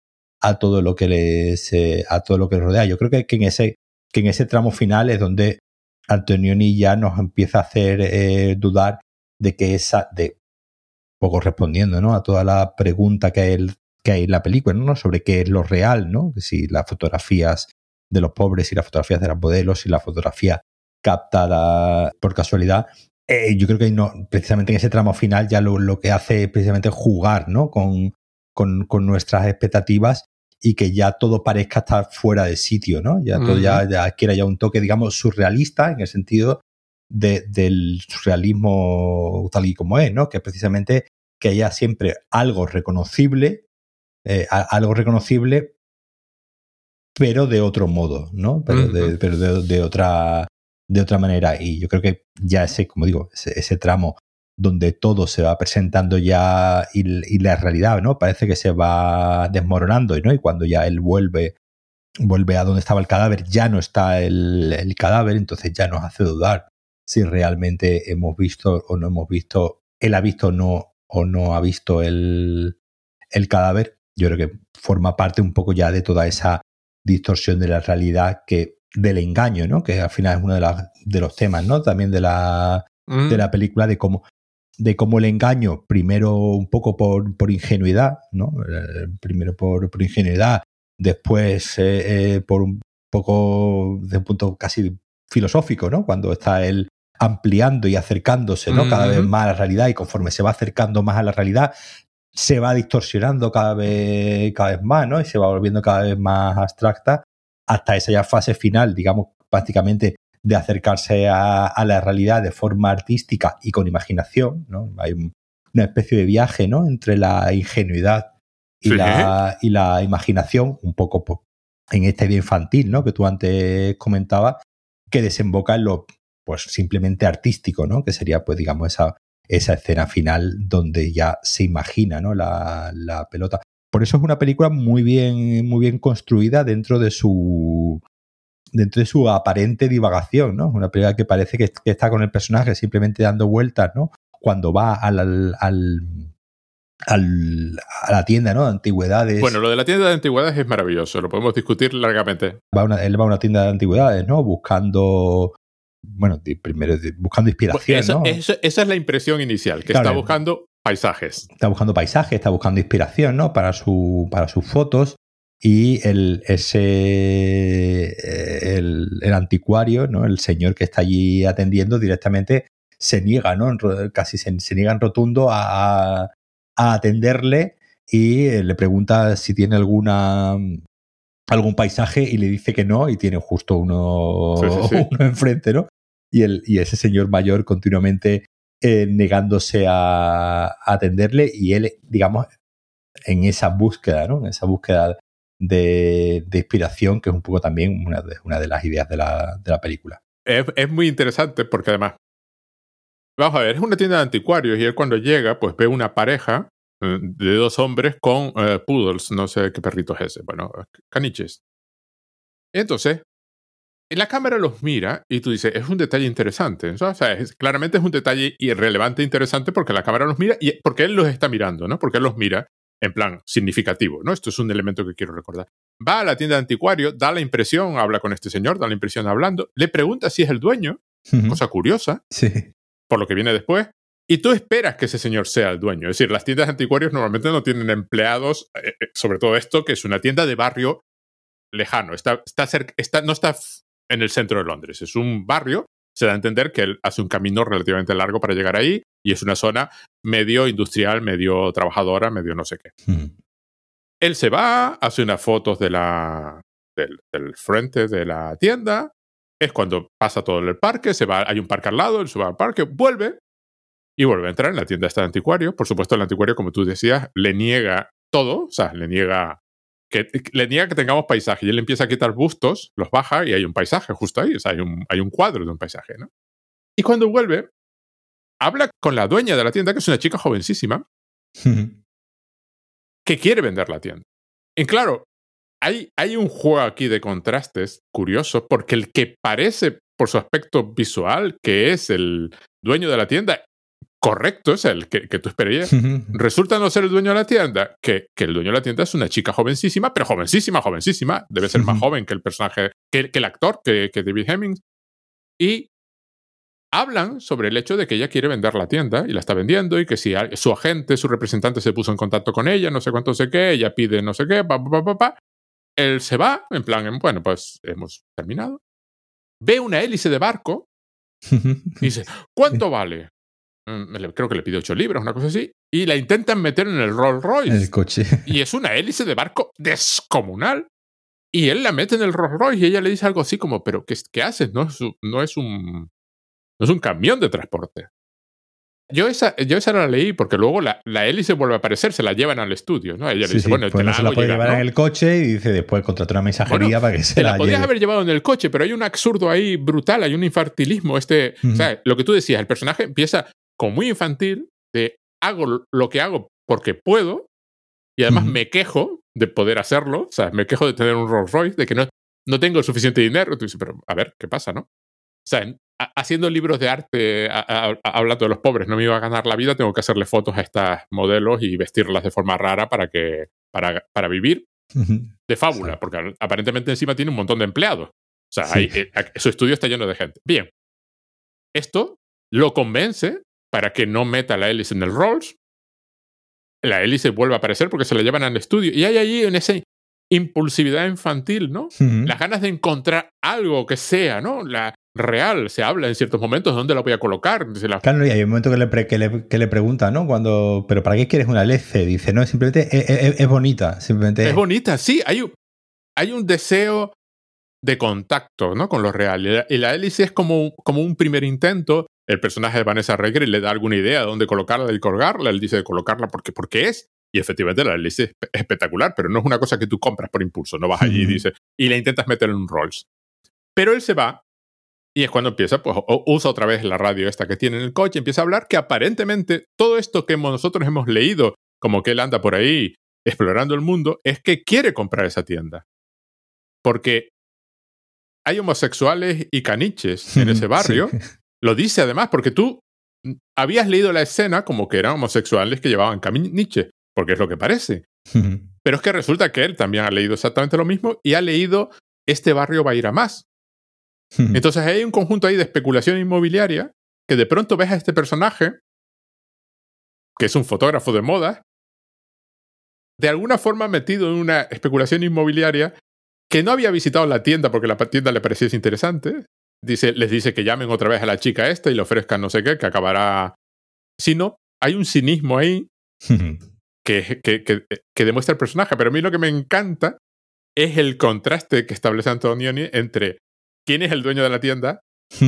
Speaker 2: todo lo que les, eh, a todo lo que les rodea. Yo creo que, que, en ese, que en ese tramo final es donde Antonioni ya nos empieza a hacer eh, dudar de que esa, de poco respondiendo, ¿no? A toda la pregunta que hay, que hay en la película, ¿no? Sobre qué es lo real, ¿no? Si las fotografías de los pobres y las fotografías de los modelos y la fotografía captada por casualidad. Eh, yo creo que no, precisamente en ese tramo final ya lo, lo que hace es precisamente jugar ¿no? con, con, con, nuestras expectativas y que ya todo parezca estar fuera de sitio, ¿no? Ya todo ya, ya un toque, digamos, surrealista en el sentido de, del surrealismo tal y como es, ¿no? Que precisamente que haya siempre algo reconocible, eh, algo reconocible, pero de otro modo, ¿no? Pero, de, pero de, de, otra, de otra manera. Y yo creo que ya ese, como digo, ese, tramo donde todo se va presentando ya y, la realidad, ¿no? Parece que se va desmoronando, ¿no? Y cuando ya él vuelve, vuelve a donde estaba el cadáver, ya no está el, el cadáver, entonces ya nos hace dudar si realmente hemos visto o no hemos visto, él ha visto o no, o no ha visto el, el cadáver. Yo creo que forma parte un poco ya de toda esa distorsión de la realidad que del engaño, ¿no? Que al final es uno de, de los temas, ¿no? También de la, de mm. la película, de cómo, de cómo el engaño, primero un poco por, por ingenuidad, ¿no? Eh, primero por, por, ingenuidad, después eh, eh, por un poco, de un punto casi filosófico, ¿no? Cuando está él ampliando y acercándose, ¿no? Cada vez más a la realidad y conforme se va acercando más a la realidad, se va distorsionando cada vez, cada vez más, ¿no? Y se va volviendo cada vez más abstracta hasta esa ya fase final, digamos, prácticamente de acercarse a, la realidad de forma artística y con imaginación, ¿no? Hay una especie de viaje, ¿no? Entre la ingenuidad y, la, y la imaginación, un poco pues, en esta idea infantil, ¿no? Que tú antes comentabas, que desemboca en lo, pues, simplemente artístico, ¿no? Que sería, pues, digamos, esa, esa escena final donde ya se imagina, ¿no? La, la pelota. Por eso es una película muy bien, muy bien construida dentro de su dentro de su aparente divagación, ¿no? Una película que parece que, está con el personaje simplemente dando vueltas, ¿no? Cuando va al, al, al, a la tienda, ¿no? De antigüedades.
Speaker 1: Bueno, lo de la tienda de antigüedades es maravilloso, lo podemos discutir largamente.
Speaker 2: Va una, él va a una tienda de antigüedades, ¿no? Buscando bueno, primero buscando inspiración.
Speaker 1: ¿no? esa es la impresión inicial, que está buscando Paisajes.
Speaker 2: Está buscando paisajes, está buscando inspiración, ¿no? Para, su, para sus fotos. Y el, ese, el, el, anticuario, ¿no? El señor que está allí atendiendo directamente se niega, ¿no? Casi se, niega en rotundo a, a, atenderle y le pregunta si tiene alguna algún paisaje y le dice que no y tiene justo uno, uno enfrente, ¿no? Y, el, y ese señor mayor continuamente eh, negándose a, atenderle y él, digamos, en esa búsqueda, ¿no? En esa búsqueda de, inspiración, que es un poco también una de, las ideas de la, de la película.
Speaker 1: Es, es, muy interesante porque además, vamos a ver, es una tienda de anticuarios y él cuando llega, pues ve una pareja eh, de dos hombres con uh, poodles, no sé qué perrito es ese, bueno, caniches. Entonces, la cámara los mira y tú dices, es un detalle interesante. O sea, es, claramente es un detalle irrelevante e interesante porque la cámara los mira y porque él los está mirando, ¿no? Porque él los mira en plan significativo, ¿no? Esto es un elemento que quiero recordar. Va a la tienda de anticuario, da la impresión, habla con este señor, da la impresión hablando, le pregunta si es el dueño, cosa curiosa,
Speaker 2: sí.
Speaker 1: por lo que viene después, y tú esperas que ese señor sea el dueño. Es decir, las tiendas de anticuarios normalmente no tienen empleados, eh, eh, sobre todo esto, que es una tienda de barrio lejano, está, está, cerca, está no está en el centro de Londres. Es un barrio, se da a entender que él hace un camino relativamente largo para llegar ahí y es una zona medio industrial, medio trabajadora, medio no sé qué. Hmm. Él se va, hace unas fotos de la, del, frente de la tienda, es cuando pasa todo el parque, se va, hay un parque al lado, él se va al parque, vuelve y vuelve a entrar en la tienda esta de anticuario. Por supuesto, el anticuario, como tú decías, le niega todo, o sea, le niega que le niega que tengamos paisaje. Y él empieza a quitar bustos, los baja y hay un paisaje justo ahí. O sea, hay un, hay un cuadro de un paisaje, ¿no? Y cuando vuelve, habla con la dueña de la tienda, que es una chica jovencísima, que quiere vender la tienda. Y claro, hay, hay un juego aquí de contrastes curioso, porque el que parece por su aspecto visual, que es el dueño de la tienda, correcto es el que, tú esperarías, resulta no ser el dueño de la tienda, que, que, el dueño de la tienda es una chica jovencísima, pero jovencísima, jovencísima, debe ser más joven que el personaje, que, que el actor, que, que, David Hemmings. Y hablan sobre el hecho de que ella quiere vender la tienda y la está vendiendo y que si su agente, su representante se puso en contacto con ella, no sé cuánto sé qué, ella pide no sé qué, pa, pa, pa, pa, él se va, en plan, bueno, pues hemos terminado. Ve una hélice de barco y dice, ¿cuánto vale? Mm, creo que le pide ocho libras, una cosa así, y la intentan meter en el Rolls Royce.
Speaker 2: El coche.
Speaker 1: Y es una hélice de barco descomunal. Y él la mete en el Rolls Royce y ella le dice algo así como, pero ¿qué, qué haces? No es, no, es un, no es un camión de transporte. Yo esa, yo esa la leí porque luego la, la hélice vuelve a aparecer, se la llevan al estudio, ¿no? Ella le dice, bueno,
Speaker 2: pues
Speaker 1: te
Speaker 2: la, se la puede llevar en el coche y dice después contratar una mensajería para que se
Speaker 1: te
Speaker 2: la,
Speaker 1: la podrías haber llevado en el coche, pero hay un absurdo ahí brutal, hay un infantilismo. Este, o sea, lo que tú decías, el personaje empieza como muy infantil, de hago lo que hago porque puedo, y además me quejo de poder hacerlo, o sea, me quejo de tener un Rolls Royce, de que no, no tengo el suficiente dinero. Tú dices, pero a ver, ¿qué pasa, no? O sea, haciendo libros de arte, hablando de los pobres, no me iba a ganar la vida, tengo que hacerle fotos a estas modelos y vestirlas de forma rara para, que, para, para vivir de fábula, porque aparentemente encima tiene un montón de empleados. O sea, eh, su estudio está lleno de gente. Bien, esto lo convence para que no meta la hélice en el Rolls. La hélice vuelve a aparecer porque se la llevan al estudio. Y hay allí en esa impulsividad infantil, ¿no? Las ganas de encontrar algo que sea, ¿no? La, real. Se habla en ciertos momentos dónde la voy a colocar.
Speaker 2: Claro, y hay un momento que le, que le, que le pregunta, ¿no? Cuando, ¿pero para qué quieres una hélice? Dice, no, simplemente es, bonita. Simplemente...
Speaker 1: Es bonita, sí. Hay un, hay un deseo de contacto, ¿no? Con lo real. Y la, hélice es como, como un primer intento. El personaje de Vanessa Redgrave le da alguna idea de dónde colocarla y colgarla. Él dice de colocarla porque, porque es. Y efectivamente la hélice es espectacular, pero no es una cosa que tú compras por impulso. No vas allí y dices, y la intentas meter en un Rolls. Pero él se va y es cuando empieza, pues usa otra vez la radio esta que tiene en el coche, empieza a hablar que aparentemente todo esto que nosotros hemos leído, como que él anda por ahí explorando el mundo, es que quiere comprar esa tienda. Porque hay homosexuales y caniches en ese barrio. Lo dice además, porque tú habías leído la escena como que eran homosexuales que llevaban caniches, porque es lo que parece. Pero es que resulta que él también ha leído exactamente lo mismo y ha leído Este barrio va a ir a más, entonces hay un conjunto ahí de especulación inmobiliaria que de pronto ves a este personaje, que es un fotógrafo de moda, de alguna forma metido en una especulación inmobiliaria que no había visitado la tienda porque la tienda le parecía interesante. Dice, les dice que llamen otra vez a la chica esta y le ofrezcan no sé qué, que acabará. Sino, hay un cinismo ahí que, que, que, demuestra el personaje. Pero a mí lo que me encanta es el contraste que establece Antonioni entre quién es el dueño de la tienda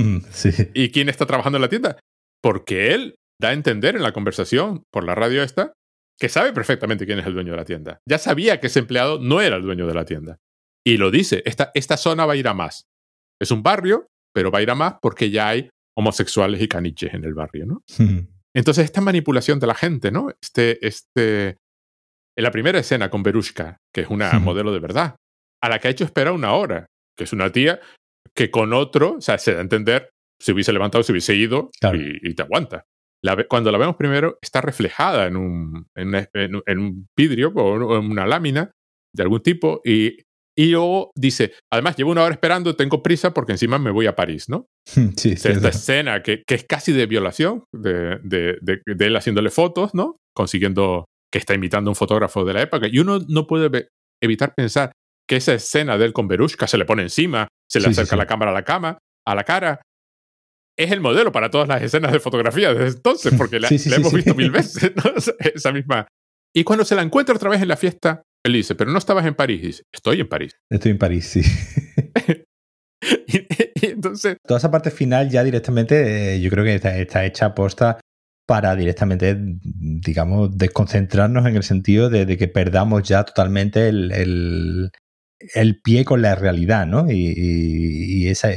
Speaker 1: y quién está trabajando en la tienda. Porque él da a entender en la conversación por la radio esta que sabe perfectamente quién es el dueño de la tienda. Ya sabía que ese empleado no era el dueño de la tienda. Y lo dice, esta, esta zona va a ir a más. Es un barrio, pero va a ir a más porque ya hay homosexuales y caniches en el barrio, ¿no? Entonces, esta manipulación de la gente, ¿no? Este, este, en la primera escena con Berushka, que es una modelo de verdad, a la que ha hecho esperar una hora, que es una tía que con otro, o sea, se da a entender, si hubiese levantado, si hubiese ido y, te aguanta. cuando la vemos primero, está reflejada en un, en, un vidrio o en una lámina de algún tipo y, y luego dice, además llevo una hora esperando, tengo prisa porque encima me voy a París, ¿no?
Speaker 2: Sí, sí.
Speaker 1: Esta escena que, que, es casi de violación, de, de, de, de, él haciéndole fotos, ¿no? Consiguiendo que está imitando a un fotógrafo de la época. Y uno no puede evitar pensar que esa escena de él con Berushka se le pone encima, se le acerca la cámara a la cama, a la cara. Es el modelo para todas las escenas de fotografía desde entonces, porque la, hemos visto mil veces, esa misma. Y cuando se la encuentra otra vez en la fiesta, él dice, pero no estabas en París. Dice, estoy en París.
Speaker 2: Estoy en París, sí.
Speaker 1: y, entonces...
Speaker 2: Toda esa parte final ya directamente, eh, yo creo que está, hecha aposta para directamente, digamos, desconcentrarnos en el sentido de, que perdamos ya totalmente el, pie con la realidad, ¿no? Y, esa,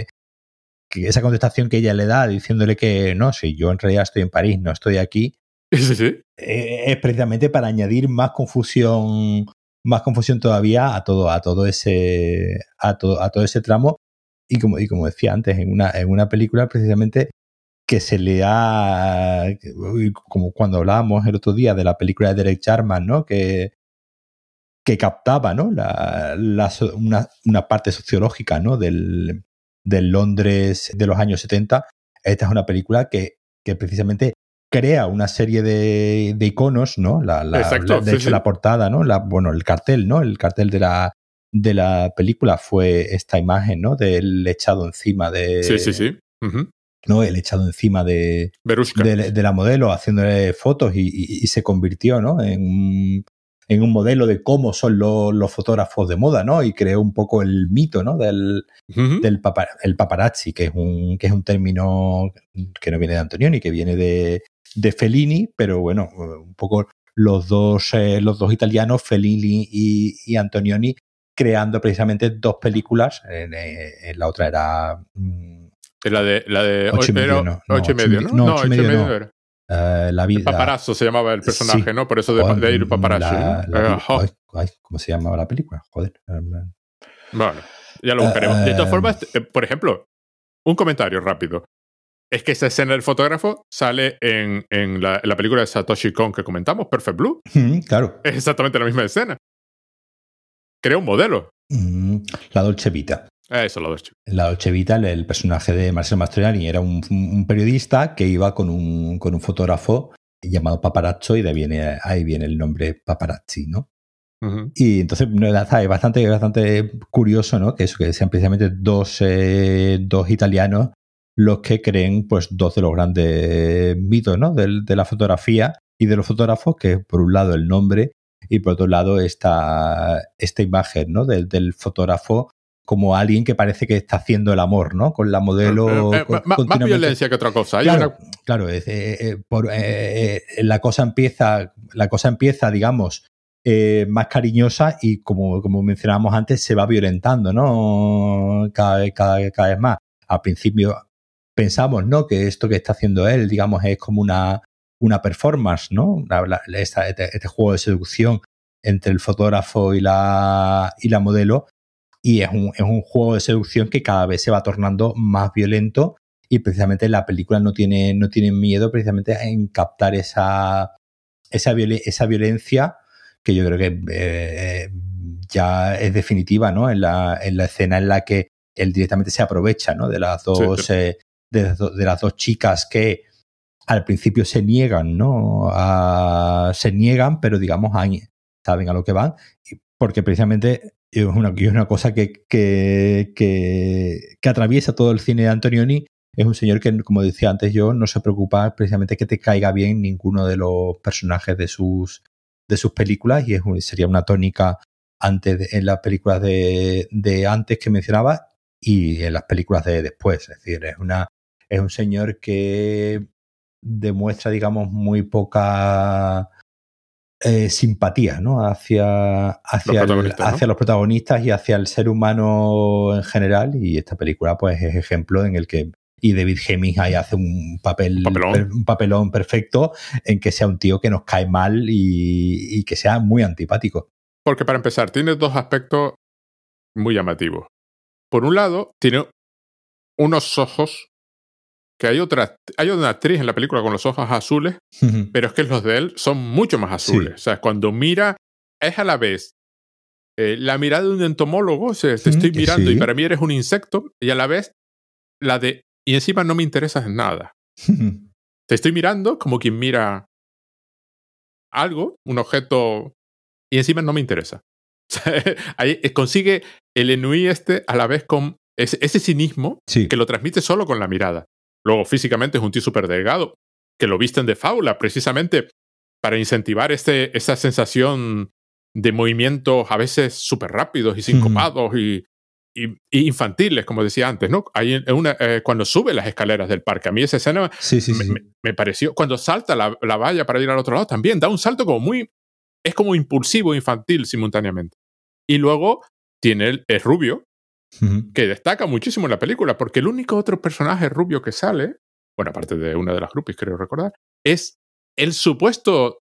Speaker 2: esa contestación que ella le da diciéndole que no, si yo en realidad estoy en París, no estoy aquí,
Speaker 1: eh,
Speaker 2: es precisamente para añadir más confusión, más confusión todavía a todo, a todo ese, a todo, a todo ese tramo. Y como, y como decía antes, en una, en una película precisamente que se le ha, como cuando hablábamos el otro día de la película de Derek Jarman, ¿no? Que, que captaba, ¿no? La, una, una, parte sociológica, ¿no? Del, del, Londres de los años 70. Esta es una película que, que precisamente crea una serie de, de iconos, ¿no? La, la, de hecho, la portada, ¿no? La, bueno, el cartel, ¿no? El cartel de la, de la película fue esta imagen, ¿no? Del echado encima de...
Speaker 1: Sí, sí, sí.
Speaker 2: ¿no? El echado encima de, de, la modelo, haciéndole fotos y, se convirtió, ¿no? En un, en un modelo de cómo son los, fotógrafos de moda, ¿no? Y creó un poco el mito, ¿no? Del, del el paparazzi, que es, un, que es un término que no viene de Antonioni, que viene de, de Fellini, pero bueno, un poco los dos, eh, los dos italianos, Fellini y, Antonioni, creando precisamente dos películas. En, eh, la otra era...
Speaker 1: Mm, la de, la de
Speaker 2: ocho, y medio, no,
Speaker 1: ocho y medio, ¿no?
Speaker 2: No, ocho y medio, era.
Speaker 1: Uh, la vida. Paparazzo se llamaba el personaje, sí. ¿no? Por eso de, de ir paparazzo. La,
Speaker 2: la, uh, ay, ¿Cómo se llamaba la película? Joder.
Speaker 1: Bueno, ya lo buscaremos. Uh, de todas formas, eh, por ejemplo, un comentario rápido. Es que esa escena del fotógrafo sale en, en, la, en la, película de Satoshi Kon que comentamos, Perfect Blue.
Speaker 2: Mm, claro.
Speaker 1: Es exactamente la misma escena. Crea un modelo.
Speaker 2: Mm, la Dolce Vita.
Speaker 1: Eso, la Dolce.
Speaker 2: La Dolce Vita, el personaje de Marcelo Mastroianni era un, periodista que iba con un, con un fotógrafo llamado Paparazzo y de ahí viene, ahí viene el nombre Paparazzi, ¿no? Y entonces es bastante, bastante curioso, ¿no? Que eso, que sean precisamente dos, eh, dos italianos los que creen, pues, dos de los grandes mitos, ¿no? De, de, la fotografía y de los fotógrafos, que por un lado el nombre y por otro lado esta, esta imagen, ¿no? Del, del fotógrafo como alguien que parece que está haciendo el amor, ¿no? Con la modelo.
Speaker 1: Eh, más violencia que otra cosa.
Speaker 2: claro, claro eh, eh, por, la cosa empieza, la cosa empieza, digamos, más cariñosa y como, como mencionábamos antes, se va violentando, ¿no? Cada, cada, cada vez más. Al principio pensamos, ¿no? Que esto que está haciendo él, digamos, es como una, una performance, ¿no? Este, este, juego de seducción entre el fotógrafo y la, y la modelo y es un, es un juego de seducción que cada vez se va tornando más violento y precisamente la película no tiene, no tiene miedo precisamente en captar esa, esa, esa violencia que yo creo que eh, ya es definitiva ¿no? en, la, en la escena en la que él directamente se aprovecha ¿no? de, las dos, eh, de, de, las dos chicas que al principio se niegan, ¿no? A, se niegan, pero digamos, saben a lo que van, porque precisamente es una, es una cosa que, que, atraviesa todo el cine de Antonioni. Es un señor que, como decía antes yo, no se preocupa precisamente que te caiga bien ninguno de los personajes de sus, de sus películas y es, sería una tónica antes en las películas de, de antes que mencionaba y en las películas de después. Es decir, es, una, es un señor que demuestra, digamos, muy poca eh, simpatía ¿no? hacia, hacia, los hacia los protagonistas y hacia el ser humano en general. Y esta película pues es ejemplo en el que y David Hemmings ahí hace un papel un papelón. perfecto en que sea un tío que nos cae mal y, y, que sea muy antipático.
Speaker 1: Porque para empezar, tiene dos aspectos muy llamativos. Por un lado, tiene unos ojos que hay otra, hay una actriz en la película con los ojos azules, pero es que los de él son mucho más azules. O sea, cuando mira, es a la vez eh, la mirada de un entomólogo, o sea, te estoy mirando y para mí eres un insecto, y a la vez la de, y encima no me interesas en nada. te estoy mirando como quien mira algo, un objeto, y encima no me interesa. ahí eh, consigue el enui este a la vez con ese, ese cinismo que lo transmite solo con la mirada. Luego, físicamente es un tío súper delgado, que lo visten de faula precisamente para incentivar este, esa sensación de movimientos a veces súper rápidos y sincopados y infantiles, como decía antes, ¿no? Hay una, eh, cuando sube las escaleras del parque, a mí esa escena me, pareció, cuando salta la, valla para ir al otro lado, también da un salto como muy, es como impulsivo, infantil simultáneamente. Y luego tiene el, es rubio, que destaca muchísimo en la película, porque el único otro personaje rubio que sale, bueno, aparte de una de las groupies, creo recordar, es el supuesto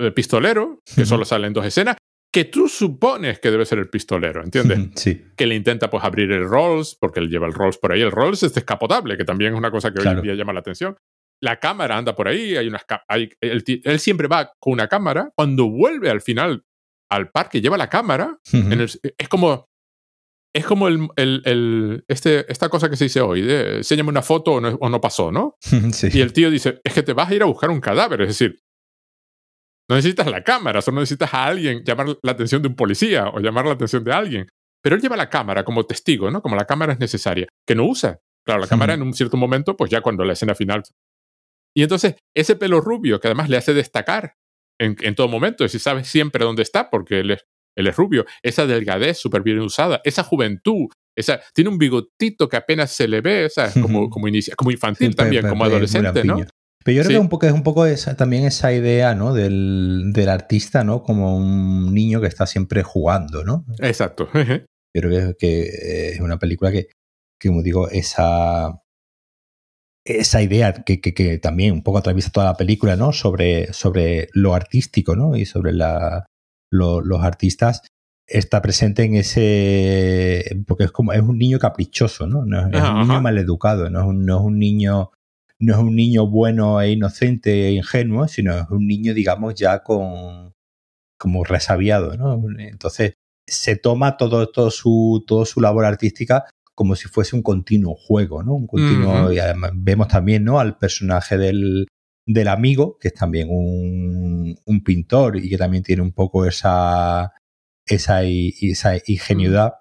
Speaker 1: eh, pistolero, que solo sale en dos escenas, que tú supones que debe ser el pistolero, ¿entiendes?
Speaker 2: Sí.
Speaker 1: Que le intenta pues abrir el Rolls, porque él lleva el Rolls por ahí. El Rolls es descapotable, que también es una cosa que hoy en día llama la atención. La cámara anda por ahí, hay unas hay, él, siempre va con una cámara. Cuando vuelve al final al parque, lleva la cámara. es como es como el, el, este, esta cosa que se dice hoy, de enséñame una foto o no, o no pasó, ¿no?
Speaker 2: Sí.
Speaker 1: Y el tío dice, es que te vas a ir a buscar un cadáver, es decir, no necesitas la cámara, solo necesitas a alguien llamar la atención de un policía o llamar la atención de alguien. Pero él lleva la cámara como testigo, ¿no? Como la cámara es necesaria, que no usa. Claro, la cámara en un cierto momento, pues ya cuando la escena final. Y entonces, ese pelo rubio que además le hace destacar en, en todo momento, si sabes siempre dónde está, porque él es, él es rubio, esa delgadez súper bien usada, esa juventud, esa, tiene un bigotito que apenas se le ve, ¿sabes? Como, como, inicia, como infantil también, como adolescente, ¿no?
Speaker 2: Pero yo creo que un poco es un poco esa, también esa idea, ¿no? Del, del, artista, ¿no? Como un niño que está siempre jugando, ¿no?
Speaker 1: Exacto.
Speaker 2: yo creo que, es una película que, que, como digo, esa, esa idea que, que, que, también un poco atraviesa toda la película, ¿no? Sobre, sobre lo artístico, ¿no? Y sobre la, los artistas está presente en ese porque es como es un niño caprichoso no, no es, un niño maleducado no es un, no es un niño no es un niño bueno e inocente e ingenuo, sino es un niño, digamos, ya con como resabiado, ¿no? Entonces se toma todo, todo, su, todo su labor artística como si fuese un continuo juego, ¿no? Un continuo, y además vemos también, ¿no? Al personaje del, del amigo, que es también un, un, pintor y que también tiene un poco esa, esa, esa ingenuidad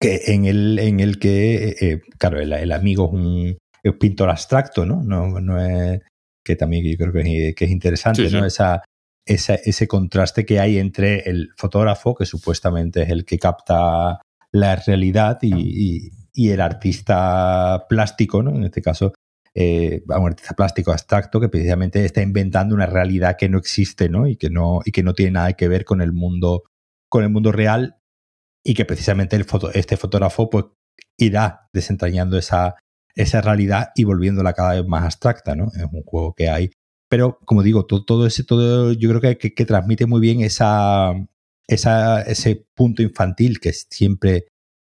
Speaker 2: que en el, en el que, eh, eh, claro, el, el, amigo es un, es pintor abstracto, ¿no? No, no es que también yo creo que, es interesante, ¿no? Esa, ese contraste que hay entre el fotógrafo, que supuestamente es el que capta la realidad, y, el artista plástico, ¿no? En este caso, eh, un artista plástico abstracto que precisamente está inventando una realidad que no existe, ¿no? Y que no, y que no tiene nada que ver con el mundo, con el mundo real, y que precisamente este fotógrafo pues irá desentrañando esa, esa realidad y volviéndola cada vez más abstracta, ¿no? Es un juego que hay. Pero, como digo, todo, todo ese, todo, yo creo que, que, transmite muy bien esa, esa, ese punto infantil que siempre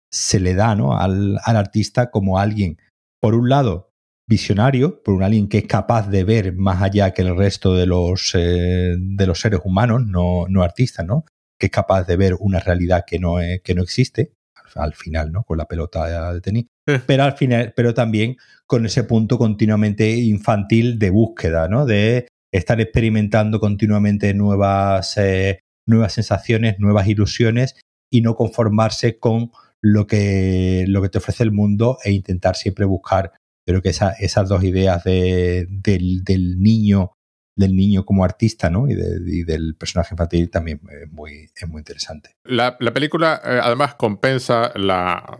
Speaker 2: se le da ¿no? al, al, artista como alguien, por un lado, visionario, por un alguien que es capaz de ver más allá que el resto de los, eh, de los seres humanos, no, no artistas, ¿no? Que es capaz de ver una realidad que no, que no existe, al final, ¿no? Con la pelota de tenis. Eh. Pero al final, pero también con ese punto continuamente infantil de búsqueda, ¿no? De estar experimentando continuamente nuevas, eh, nuevas sensaciones, nuevas ilusiones y no conformarse con lo que, lo que te ofrece el mundo e intentar siempre buscar. Creo que esa, esas dos ideas de, del, del niño del niño como artista ¿no? y, del personaje infantil también es muy, es muy interesante.
Speaker 1: La, la película eh, además compensa la,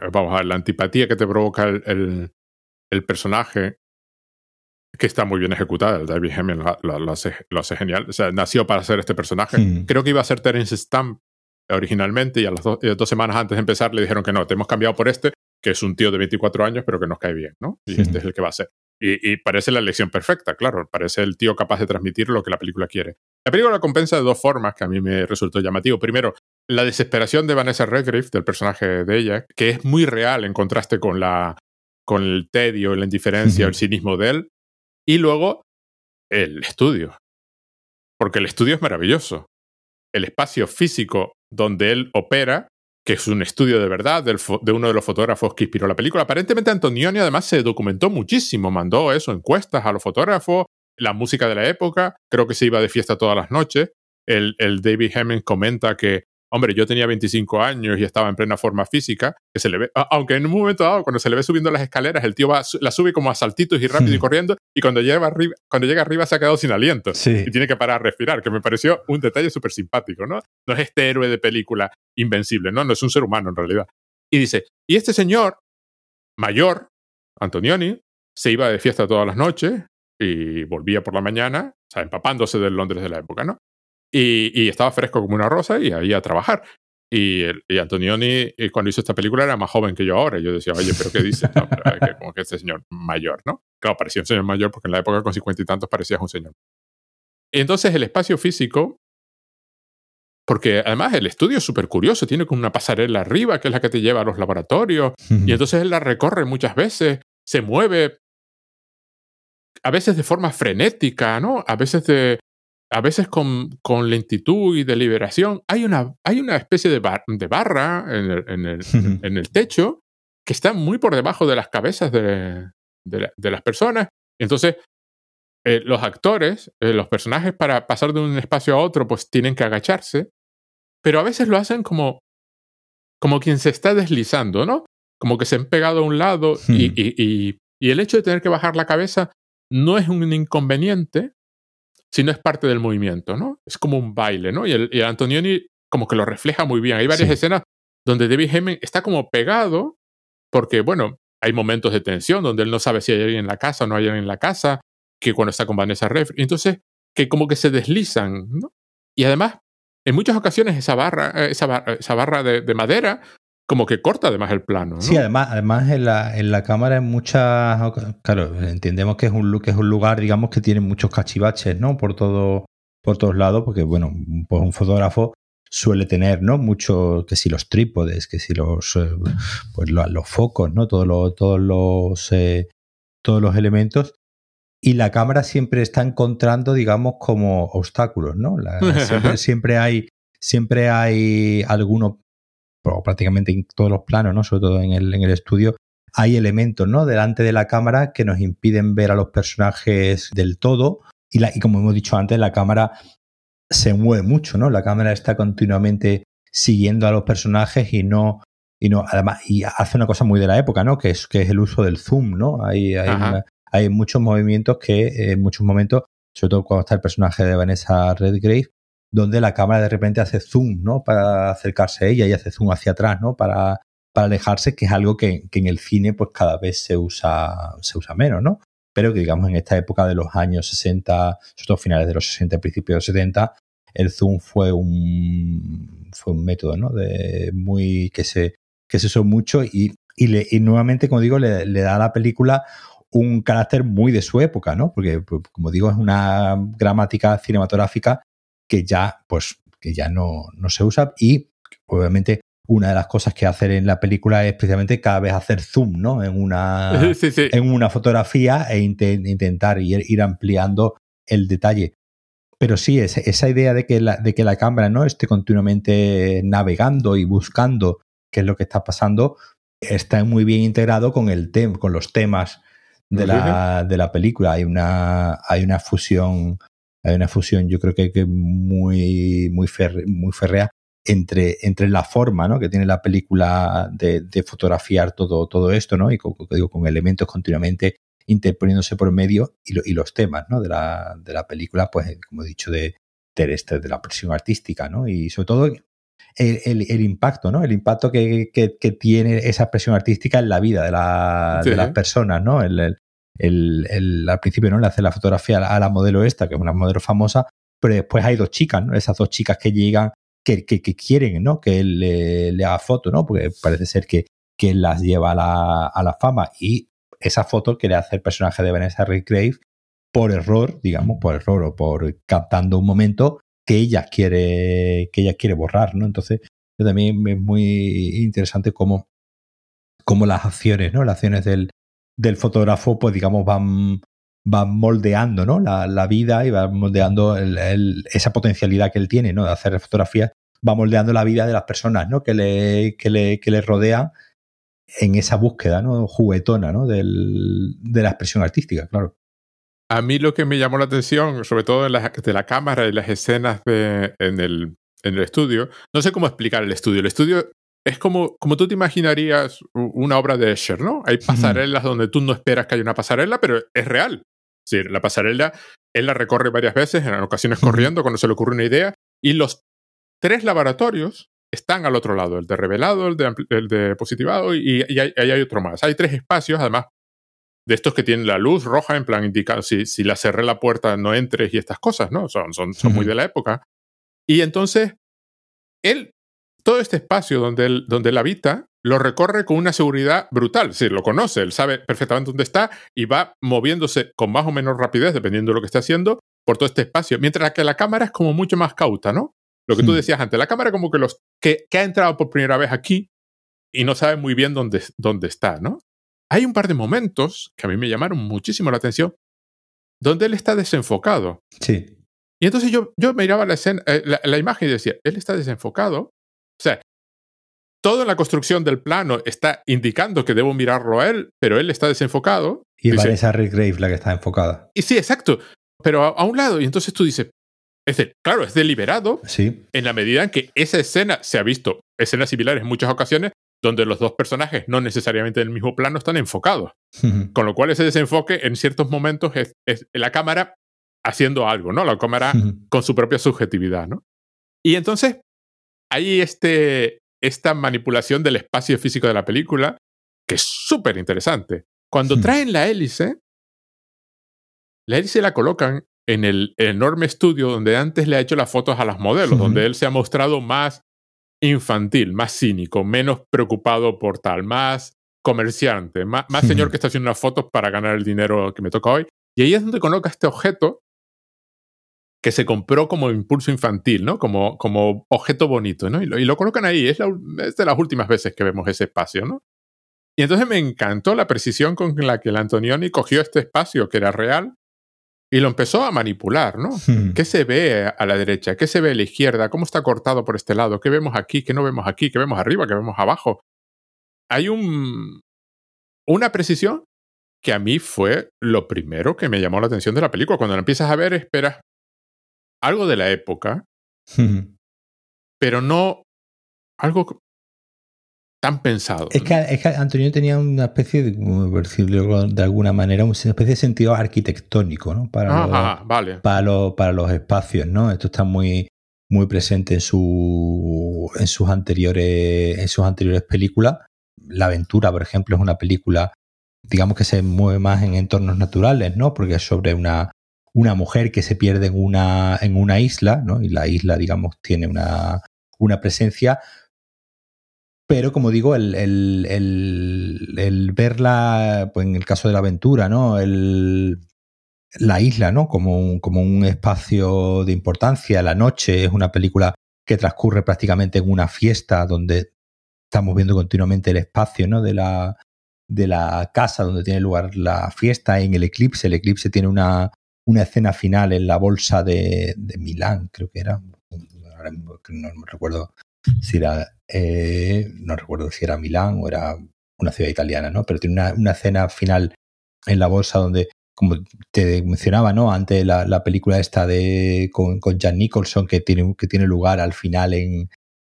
Speaker 1: eh, vamos a ver, la antipatía que te provoca el, el, personaje, que está muy bien ejecutada. El David Hemming lo, hace, lo, hace, genial. O sea, nació para hacer este personaje. Hmm. Creo que iba a ser Terence Stamp originalmente y a las eh, dos semanas antes de empezar le dijeron que no, te hemos cambiado por este, que es un tío de 24 años, pero que nos cae bien, ¿no? Y este es el que va a ser. Y, parece la elección perfecta, claro. Parece el tío capaz de transmitir lo que la película quiere. La película compensa de dos formas que a mí me resultó llamativo. Primero, la desesperación de Vanessa Redgrave, del personaje de ella, que es muy real en contraste con, la, con el tedio, la indiferencia, el cinismo de él. Y luego, el estudio. Porque el estudio es maravilloso. El espacio físico donde él opera que es un estudio de verdad de uno de los fotógrafos que inspiró la película. Aparentemente Antonioni además se documentó muchísimo, mandó eso, encuestas a los fotógrafos, la música de la época, creo que se iba de fiesta todas las noches. El, el David Hemming comenta que, hombre, yo tenía 25 años y estaba en plena forma física, que se le ve, aunque en un momento dado, cuando se le ve subiendo las escaleras, el tío va, la sube como a saltitos y rápido y corriendo, y cuando llega arriba, cuando llega arriba se ha quedado sin aliento y tiene que parar a respirar, que me pareció un detalle súper simpático, ¿no? No es este héroe de película invencible, ¿no? No es un ser humano en realidad. Y dice, y este señor mayor, Antonioni, se iba de fiesta todas las noches y volvía por la mañana, o sea, empapándose del Londres de la época, ¿no? Y, estaba fresco como una rosa y ahí a trabajar. Y, y, Antonioni, eh, cuando hizo esta película, era más joven que yo ahora. Y yo decía, oye, ¿pero qué dice? como que este señor mayor, ¿no? Claro, parecía un señor mayor porque en la época con cincuenta y tantos parecías un señor. Y entonces el espacio físico, porque además el estudio es súper curioso, tiene como una pasarela arriba que es la que te lleva a los laboratorios. Y entonces él la recorre muchas veces, se mueve, a veces de forma frenética, ¿no? A veces de, a veces con, con, lentitud y deliberación, hay una, hay una especie de, de barra en el, en, el, en el, techo que está muy por debajo de las cabezas de, de, las personas. Entonces, eh, los actores, eh, los personajes, para pasar de un espacio a otro, pues tienen que agacharse, pero a veces lo hacen como, como quien se está deslizando, ¿no? Como que se han pegado a un lado y, y, y, y el hecho de tener que bajar la cabeza no es un inconveniente, no es parte del movimiento, ¿no? Es como un baile, ¿no? Y, el, Antonioni como que lo refleja muy bien. Hay varias escenas donde David Hemming está como pegado porque, bueno, hay momentos de tensión donde él no sabe si hay alguien en la casa o no hay alguien en la casa, que cuando está con Vanessa Redgrave, entonces que como que se deslizan, ¿no? Y además, en muchas ocasiones esa barra, eh, esa, esa barra de, madera como que corta además el plano. ¿no?
Speaker 2: Sí, además, además en la, en la cámara en muchas claro, entendemos que es un que es un lugar, digamos, que tiene muchos cachivaches, ¿no? Por todo, por todos lados, porque bueno, pues un fotógrafo suele tener, ¿no? Mucho, que si los trípodes, que si los eh, pues los, focos, ¿no? Todos los, todos los eh, todos los elementos. Y la cámara siempre está encontrando, digamos, como obstáculos, ¿no? siempre, siempre, hay, siempre hay alguno prácticamente en todos los planos, ¿no? sobre todo en el, en el estudio, hay elementos ¿no? delante de la cámara que nos impiden ver a los personajes del todo. Y, la, y como hemos dicho antes, la cámara se mueve mucho, ¿no? La cámara está continuamente siguiendo a los personajes y no, y no, además, y hace una cosa muy de la época, ¿no? Que es, que es el uso del zoom, ¿no? Hay, hay, hay muchos movimientos que en muchos momentos, sobre todo cuando está el personaje de Vanessa Redgrave, donde la cámara de repente hace zoom, ¿no? Para acercarse a ella y hace zoom hacia atrás, ¿no? Para, para alejarse, que es algo que, que, en el cine pues cada vez se usa, se usa menos, ¿no? Pero que digamos en esta época de los años 60, sobre todo finales de los 60, principios de los 70, el zoom fue un, fue un método, ¿no? De muy, que se, que se usó mucho y, y, le, nuevamente, como digo, le, le da a la película un carácter muy de su época, ¿no? Porque, pues, como digo, es una gramática cinematográfica que ya, pues, que ya no, no se usa y obviamente una de las cosas que hacer en la película es precisamente cada vez hacer zoom, ¿no? En una, En una fotografía e intentar ir, ir, ampliando el detalle. Pero sí, es, esa idea de que, la, de que la cámara no esté continuamente navegando y buscando qué es lo que está pasando, está muy bien integrado con, el con los temas de la, de la película. Hay una, hay una fusión hay una fusión, yo creo que, que muy, muy, muy férrea entre, entre la forma ¿no? que tiene la película de, de fotografiar todo, todo esto, ¿no? Y con, digo, con elementos continuamente interponiéndose por medio y, y los temas ¿no? de, la, de la película, pues como he dicho, de, este, de la presión artística, ¿no? Y sobre todo el, el, el, impacto, ¿no? El impacto que, que, que, tiene esa presión artística en la vida de, la, de las personas, ¿no? El, al principio no le hace la fotografía a la, modelo esta, que es una modelo famosa, pero después hay dos chicas, ¿no? Esas dos chicas que llegan, que, quieren, ¿no? Que él le, le, haga foto, ¿no? Porque parece ser que, que las lleva a la, a la fama. Y esa foto que le hace el personaje de Vanessa Redgrave por error, digamos, por error o por captando un momento que ella quiere, que ella quiere borrar, ¿no? Entonces, también es muy interesante cómo, cómo las acciones, ¿no? Las acciones del, del fotógrafo, pues digamos, van, van moldeando ¿no? la, la vida y van moldeando el, esa potencialidad que él tiene ¿no? de hacer fotografía, va moldeando la vida de las personas ¿no? que, le, que, le, que le rodean en esa búsqueda ¿no? juguetona ¿no? Del, de la expresión artística, claro.
Speaker 1: A mí lo que me llamó la atención, sobre todo en la, de la cámara y las escenas de, en, el, en el estudio, no sé cómo explicar el estudio. El estudio es como, como tú te imaginarías una obra de Escher, ¿no? Hay pasarelas donde tú no esperas que haya una pasarela, pero es real. Sí, la pasarela, él la recorre varias veces, en ocasiones corriendo, cuando se le ocurre una idea, y los tres laboratorios están al otro lado, el de revelado, el de, el de positivado y, ahí hay, otro más. Hay tres espacios, además, de estos que tienen la luz roja, en plan indicado, si, si la cerré la puerta no entres y estas cosas, ¿no? Son, son, son muy de la época. Y entonces, él, todo este espacio donde él, donde él habita, lo recorre con una seguridad brutal. Sí, lo conoce, él sabe perfectamente dónde está y va moviéndose con más o menos rapidez, dependiendo de lo que esté haciendo, por todo este espacio. Mientras que la cámara es como mucho más cauta, ¿no? Lo que tú hmm. decías antes, la cámara como que los que, ha entrado por primera vez aquí y no sabe muy bien dónde, dónde está, ¿no? Hay un par de momentos que a mí me llamaron muchísimo la atención donde él está desenfocado.
Speaker 2: Sí.
Speaker 1: Y entonces yo, yo miraba la, escena, eh, la, imagen y decía, él está desenfocado. O sea, toda la construcción del plano está indicando que debo mirarlo a él, pero él está desenfocado.
Speaker 2: Y es Vanessa Redgrave la que está enfocada.
Speaker 1: Y sí, exacto. Pero a, un lado. Y entonces tú dices, es claro, es deliberado
Speaker 2: sí.
Speaker 1: en la medida en que esa escena se ha visto, escenas similares en muchas ocasiones, donde los dos personajes, no necesariamente en el mismo plano, están enfocados. Con lo cual ese desenfoque en ciertos momentos es, la cámara haciendo algo, ¿no? La cámara con su propia subjetividad, ¿no? Y entonces hay este, esta manipulación del espacio físico de la película que es súper interesante. Cuando traen la hélice, la hélice la colocan en el enorme estudio donde antes le ha hecho las fotos a las modelos, donde él se ha mostrado más infantil, más cínico, menos preocupado por tal, más comerciante, más, señor que está haciendo unas fotos para ganar el dinero que me toca hoy. Y ahí es donde coloca este objeto que se compró como impulso infantil, ¿no? Como, como objeto bonito, ¿no? Y lo, colocan ahí. Es, es, de las últimas veces que vemos ese espacio, ¿no? Y entonces me encantó la precisión con la que el Antonioni cogió este espacio que era real y lo empezó a manipular, ¿no? Hmm. ¿Qué se ve a la derecha? ¿Qué se ve a la izquierda? ¿Cómo está cortado por este lado? ¿Qué vemos aquí? ¿Qué no vemos aquí? ¿Qué vemos arriba? ¿Qué vemos abajo? Hay un, una precisión que a mí fue lo primero que me llamó la atención de la película. Cuando la empiezas a ver, esperas algo de la época, pero no algo tan pensado.
Speaker 2: Es, que, Antonio tenía una especie de, decirlo de alguna manera, una especie de sentido arquitectónico, ¿no?
Speaker 1: Para, los,
Speaker 2: vale. para, para los espacios, ¿no? Esto está muy, muy presente en, su, en, sus anteriores, en sus anteriores películas. La aventura, por ejemplo, es una película, digamos que se mueve más en entornos naturales, ¿no? Porque es sobre una, una mujer que se pierde en una, en una isla, ¿no? Y la isla, digamos, tiene una, una presencia pero como digo, el, el, verla, pues en el caso de la aventura, ¿no? El, la isla, ¿no? Como un, como un espacio de importancia. La noche es una película que transcurre prácticamente en una fiesta donde estamos viendo continuamente el espacio, ¿no? De la, de la casa donde tiene lugar la fiesta en el eclipse. El eclipse tiene una, una escena final en la bolsa de, de Milán, creo que era. Ahora no me recuerdo si era, eh, no recuerdo si era Milán o era una ciudad italiana, ¿no? Pero tiene una, una escena final en la bolsa donde, como te mencionaba, ¿no? Antes la, la película esta de con, con Jan Nicholson que tiene, que tiene lugar al final en,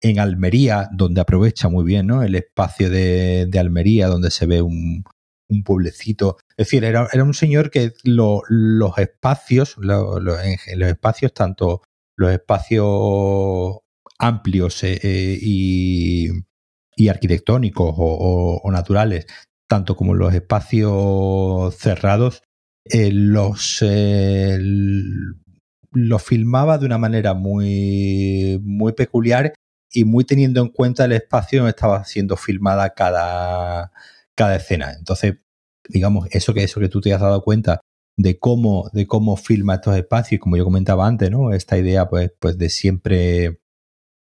Speaker 2: en Almería, donde aprovecha muy bien, ¿no? El espacio de, de Almería, donde se ve un, un pueblecito. Es decir, era, era un señor que los espacios, los espacios, tanto los espacios amplios eh, eh, y, arquitectónicos o, naturales, tanto como los espacios cerrados, eh, los, los filmaba de una manera muy, muy peculiar y muy teniendo en cuenta el espacio donde estaba siendo filmada cada, cada escena. Entonces, digamos, eso que, eso que tú te has dado cuenta de cómo, de cómo filma estos espacios, como yo comentaba antes, ¿no? Esta idea, pues, pues de siempre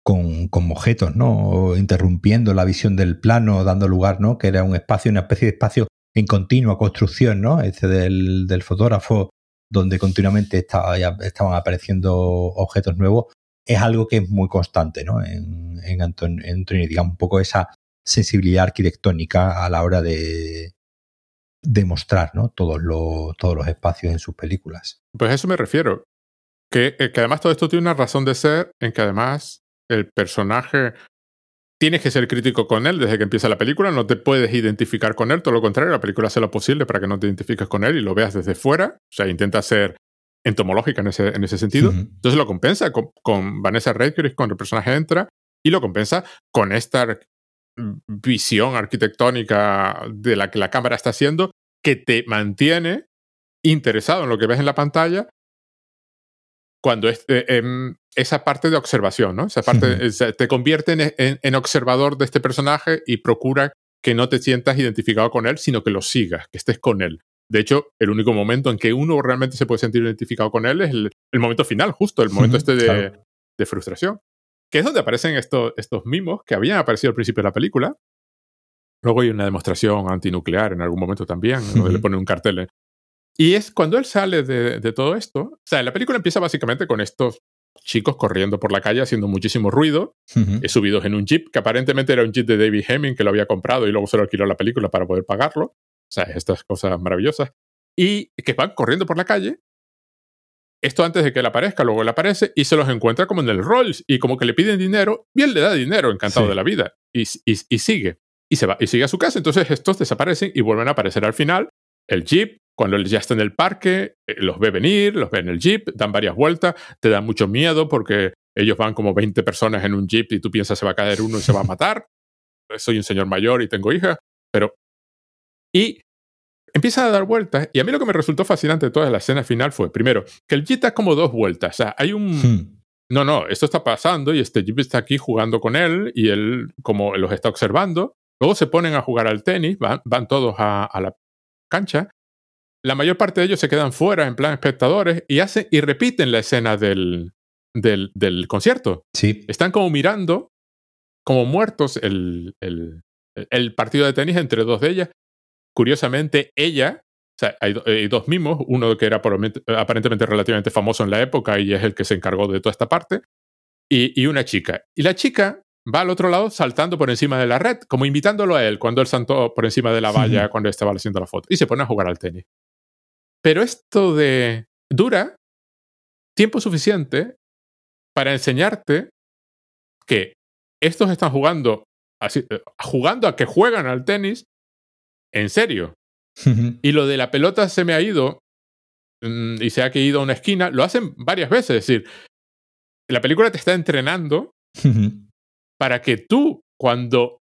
Speaker 2: con, con, objetos, ¿no? Interrumpiendo la visión del plano, dando lugar, ¿no? Que era un espacio, una especie de espacio en continua construcción, ¿no? Este del, del fotógrafo, donde continuamente estaba, estaban apareciendo objetos nuevos, es algo que es muy constante, ¿no? En, en, Antonio, digamos, un poco esa sensibilidad arquitectónica a la hora de, de mostrar, ¿no? Todos los, todos los espacios en sus películas.
Speaker 1: Pues a eso me refiero. Que, eh, que además todo esto tiene una razón de ser en que además el personaje tienes que ser crítico con él desde que empieza la película, no te puedes identificar con él, todo lo contrario, la película hace lo posible para que no te identifiques con él y lo veas desde fuera, o sea, intenta ser entomológica en ese, en ese sentido. Entonces lo compensa con, Vanessa Redgrave cuando el personaje entra y lo compensa con esta visión arquitectónica de la que la cámara está haciendo que te mantiene interesado en lo que ves en la pantalla cuando es, eh, em, esa parte de observación, ¿no? Esa parte te convierte en, observador de este personaje y procura que no te sientas identificado con él, sino que lo sigas, que estés con él. De hecho, el único momento en que uno realmente se puede sentir identificado con él es el, momento final, justo, el momento este de, frustración. Que es donde aparecen estos, estos mimos que habían aparecido al principio de la película. Luego hay una demostración antinuclear en algún momento también, donde le pone un cartel y es cuando él sale de, todo esto. O sea, la película empieza básicamente con estos chicos corriendo por la calle haciendo muchísimo ruido, subidos en un jeep, que aparentemente era un jeep de David Hemming que lo había comprado y luego se lo alquiló la película para poder pagarlo. O sea, estas cosas maravillosas. Y que van corriendo por la calle. Esto antes de que él aparezca, luego él aparece y se los encuentra como en el Rolls y como que le piden dinero y él le da dinero, encantado de la vida. Y, y sigue. Y se va y sigue a su casa. Entonces estos desaparecen y vuelven a aparecer al final. El jeep, cuando él ya está en el parque, eh, los ve venir, los ve en el jeep, dan varias vueltas, te da mucho miedo porque ellos van como 20 personas en un jeep y tú piensas se va a caer uno y se va a matar. Soy un señor mayor y tengo hija, pero... Y empieza a dar vueltas y a mí lo que me resultó fascinante de toda la escena final fue, primero, que el jeep da como dos vueltas. O sea, hay un... Hmm. No, no, esto está pasando y este jeep está aquí jugando con él y él como los está observando. Luego se ponen a jugar al tenis, van, van todos a, a la cancha la mayor parte de ellos se quedan fuera en plan espectadores y hacen y repiten la escena del, del, del concierto.
Speaker 2: Sí.
Speaker 1: Están como mirando, como muertos, el, el, el, partido de tenis entre dos de ellas. Curiosamente, ella, o sea, hay, dos mimos, uno que era aparentemente relativamente famoso en la época y es el que se encargó de toda esta parte, y, y una chica. Y la chica va al otro lado saltando por encima de la red, como invitándolo a él cuando él saltó por encima de la valla cuando estaba haciendo la foto. Y se pone a jugar al tenis. Pero esto de dura tiempo suficiente para enseñarte que estos están jugando así, eh, jugando a que juegan al tenis en serio. y lo de la pelota se me ha ido mm, y se ha ido a una esquina, lo hacen varias veces. Es decir, la película te está entrenando para que tú, cuando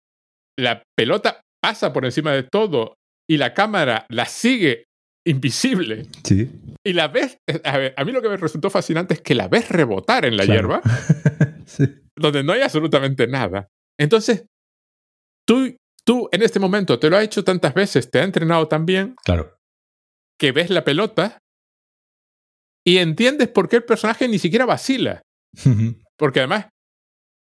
Speaker 1: la pelota pasa por encima de todo y la cámara la sigue invisible.
Speaker 2: Sí.
Speaker 1: Y la ves, a, ver, a mí lo que me resultó fascinante es que la ves rebotar en la hierba, donde no hay absolutamente nada. Entonces, tú, tú en este momento te lo has hecho tantas veces, te ha entrenado tan bien,
Speaker 2: claro.
Speaker 1: que ves la pelota y entiendes por qué el personaje ni siquiera vacila. Porque además,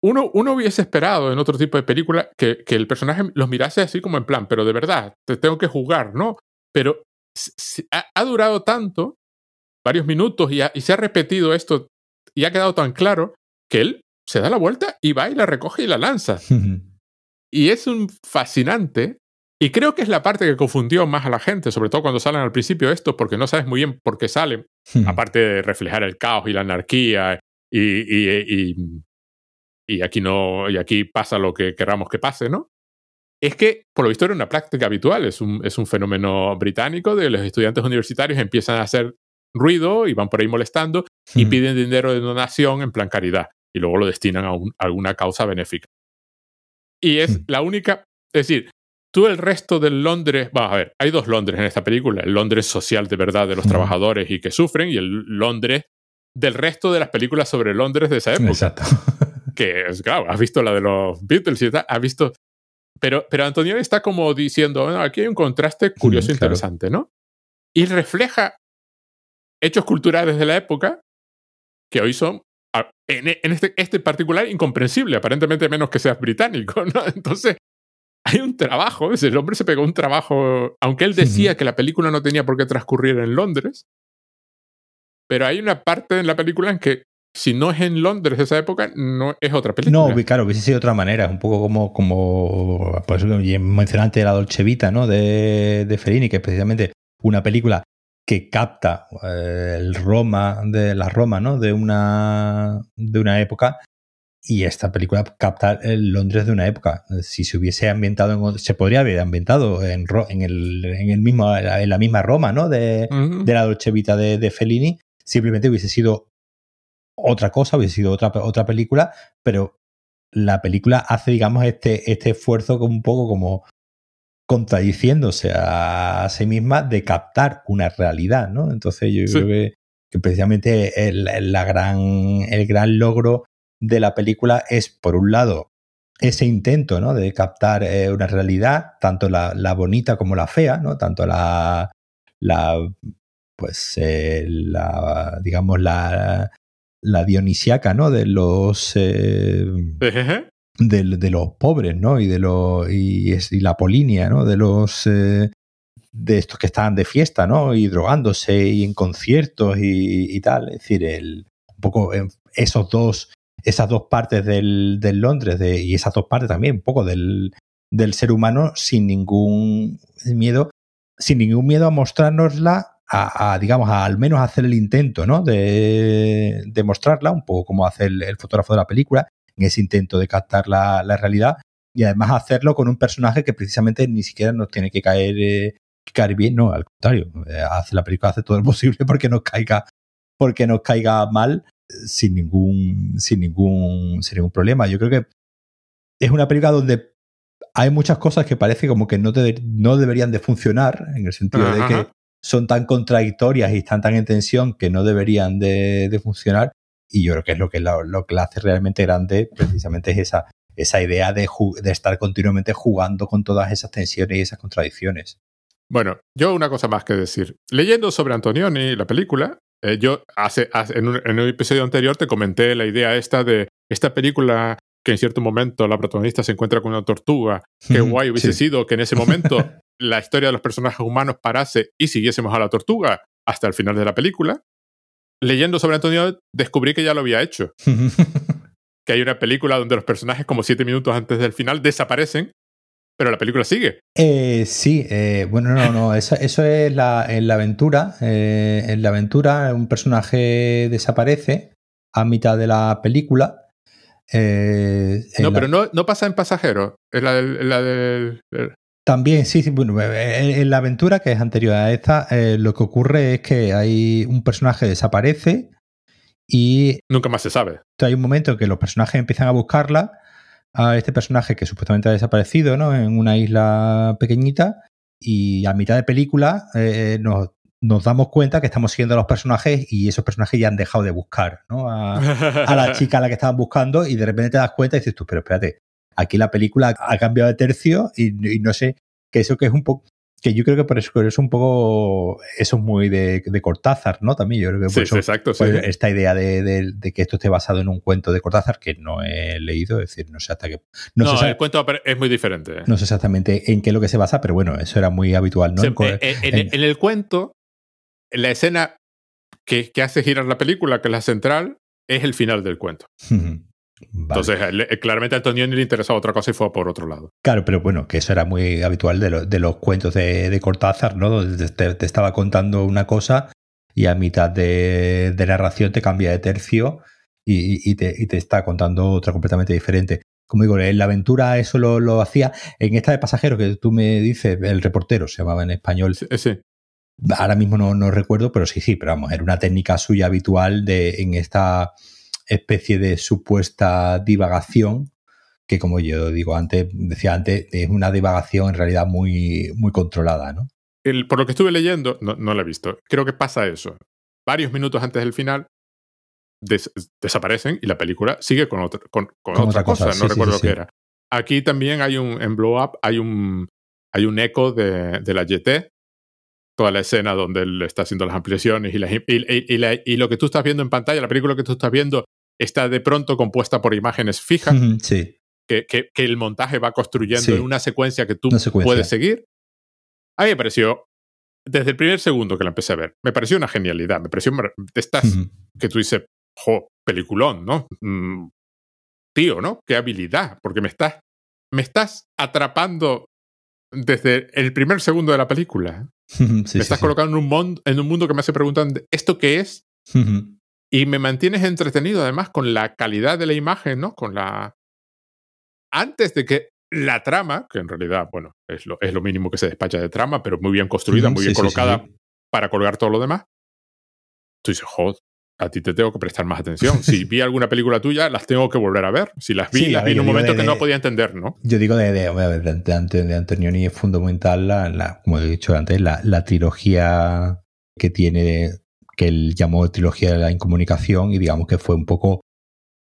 Speaker 1: uno, uno, hubiese esperado en otro tipo de película que, que, el personaje los mirase así como en plan, pero de verdad, te tengo que jugar, ¿no? Pero ha, durado tanto, varios minutos, y, y se ha repetido esto y ha quedado tan claro que él se da la vuelta y va y la recoge y la lanza. Y es un fascinante. Y creo que es la parte que confundió más a la gente, sobre todo cuando salen al principio estos, porque no sabes muy bien por qué salen, aparte de reflejar el caos y la anarquía, y, y, y, aquí no, y aquí pasa lo que queramos que pase, ¿no? es que, por lo visto, era una práctica habitual, es un, es un fenómeno británico de los estudiantes universitarios empiezan a hacer ruido y van por ahí molestando y piden dinero de donación en plan caridad y luego lo destinan a, alguna causa benéfica. Y es la única, es decir, tú el resto del Londres, vamos a ver, hay dos Londres en esta película, el Londres social de verdad de los trabajadores y que sufren y el Londres del resto de las películas sobre Londres de esa época.
Speaker 2: Exacto.
Speaker 1: que es, claro, has visto la de los Beatles y tal, has visto pero, pero Antonio está como diciendo, aquí hay un contraste curioso e interesante, ¿no? Y refleja hechos culturales de la época que hoy son, en, este, este particular, incomprensible, aparentemente menos que seas británico, ¿no? Entonces, hay un trabajo, el hombre se pegó un trabajo, aunque él decía que la película no tenía por qué transcurrir en Londres, pero hay una parte en la película en que si no es en Londres de esa época, no es otra película.
Speaker 2: No, claro, hubiese sido de otra manera. Es un poco como, como pues, mencionante la Dolce Vita, ¿no? De, de Fellini, que es precisamente una película que capta eh, el Roma, de la Roma, ¿no? De una, de una época y esta película capta el Londres de una época. Si se hubiese ambientado en, se podría haber ambientado en, en, el, en el mismo, en la misma Roma, ¿no? De, de la Dolce Vita de, de, Fellini. Simplemente hubiese sido otra cosa, hubiese sido otra, otra película, pero la película hace, digamos, este, este esfuerzo un poco como contradiciéndose a sí misma de captar una realidad, ¿no? Entonces yo creo que, precisamente el, la gran, el gran logro de la película es, por un lado, ese intento ¿no? de captar eh, una realidad, tanto la, la, bonita como la fea, ¿no? tanto la, la pues eh, la digamos la, la dionisiaca ¿no? de los eh, de, de, los pobres ¿no? y de los y, y la polinia ¿no? de los eh, de estos que están de fiesta ¿no? y drogándose y en conciertos y, y tal es decir el un poco esos dos esas dos partes del, del Londres de, y esas dos partes también, un poco del, del ser humano sin ningún miedo, sin ningún miedo a mostrárnosla, a, digamos, a al menos hacer el intento, ¿no? De, de mostrarla, un poco como hace el, fotógrafo de la película, en ese intento de captar la, la, realidad, y además hacerlo con un personaje que precisamente ni siquiera nos tiene que caer, eh, caer bien, no, al contrario, eh, hace la película, hace todo lo posible porque nos caiga, porque nos caiga mal sin ningún, sin ningún, sin ningún problema. Yo creo que es una película donde hay muchas cosas que parece como que no, no deberían de funcionar, en el sentido de que son tan contradictorias y están tan en tensión que no deberían de, funcionar. Y yo creo que es lo que lo, que la hace realmente grande, precisamente es esa, esa idea de, de estar continuamente jugando con todas esas tensiones y esas contradicciones.
Speaker 1: Bueno, yo una cosa más que decir. Leyendo sobre Antonioni, la película, eh, yo hace, en, un, episodio anterior te comenté la idea esta de esta película que en cierto momento la protagonista se encuentra con una tortuga. Qué guay hubiese sido que en ese momento la historia de los personajes humanos parase y siguiésemos a la tortuga hasta el final de la película. Leyendo sobre Antonio descubrí que ya lo había hecho. que hay una película donde los personajes como siete minutos antes del final desaparecen pero la película sigue.
Speaker 2: Eh, sí, eh, bueno, no, no, eso, es la, en la aventura. Eh, en la aventura un personaje desaparece a mitad de la película.
Speaker 1: no, pero no, no, pasa en pasajero. Es la del...
Speaker 2: También, sí, sí, bueno, en la aventura que es anterior a esta, lo que ocurre es que hay un personaje desaparece y...
Speaker 1: Nunca más se sabe.
Speaker 2: Hay un momento en que los personajes empiezan a buscarla a este personaje que supuestamente ha desaparecido, ¿no? En una isla pequeñita y a mitad de película eh, nos, nos, damos cuenta que estamos siguiendo a los personajes y esos personajes ya han dejado de buscar, ¿no? A, la chica a la que estaban buscando y de repente te das cuenta y dices tú, pero espérate, aquí la película ha cambiado de tercio y, y no sé, que eso que es un poco que yo creo que por eso, es un poco, eso es muy de, Cortázar, ¿no? También yo creo que por eso,
Speaker 1: exacto,
Speaker 2: pues, esta idea de, que esto esté basado en un cuento de Cortázar que no he leído, es decir, no sé hasta qué...
Speaker 1: No, el cuento es muy diferente.
Speaker 2: No sé exactamente en qué es lo que se basa, pero bueno, eso era muy habitual, ¿no?
Speaker 1: Eh, eh, en, el cuento, la escena que, que, hace girar la película, que es la central, es el final del cuento. Entonces, claramente a Antonio le interesaba otra cosa y fue por otro lado.
Speaker 2: Claro, pero bueno, que eso era muy habitual de, los cuentos de, Cortázar, ¿no? Donde te, estaba contando una cosa y a mitad de, narración te cambia de tercio y, te, está contando otra completamente diferente. Como digo, en la aventura eso lo, hacía. En esta de pasajero que tú me dices, el reportero se llamaba en español.
Speaker 1: Sí.
Speaker 2: Ahora mismo no, no recuerdo, pero sí, sí, pero vamos, era una técnica suya habitual de en esta especie de supuesta divagación, que como yo digo antes, decía antes, es una divagación en realidad muy, muy controlada, ¿no?
Speaker 1: El, por lo que estuve leyendo, no, no lo he visto, creo que pasa eso. Varios minutos antes del final desaparecen y la película sigue con, con, otra, cosa, no recuerdo qué era. Aquí también hay un, en Blow Up hay un, hay un eco de, de la GT, toda la escena donde él está haciendo las ampliaciones y, y, y, lo que tú estás viendo en pantalla, la película que tú estás viendo está de pronto compuesta por imágenes fijas.
Speaker 2: Sí.
Speaker 1: Que, que, el montaje va construyendo en una secuencia que tú puedes seguir. A mí me pareció, desde el primer segundo que la empecé a ver, me pareció una genialidad. Me pareció, estás, que tú dices, jo, peliculón, ¿no? Mm, tío, ¿no? Qué habilidad, porque me estás, me estás atrapando desde el primer segundo de la película. me estás colocando en un, mundo, en un mundo que me hace preguntar, ¿esto qué es? Y me mantienes entretenido además con la calidad de la imagen, ¿no? Con la... Antes de que la trama, que en realidad, bueno, es lo, es lo mínimo que se despacha de trama, pero muy bien construida, muy bien colocada para colgar todo lo demás, tú dices, joder, a ti te tengo que prestar más atención. Si vi alguna película tuya, las tengo que volver a ver. Si las vi, las vi en un momento que no podía entender, ¿no?
Speaker 2: Yo digo de, de, de, de Antonioni es fundamental, la, como he dicho antes, la, la trilogía que tiene, que él llamó trilogía de la incomunicación y digamos que fue un poco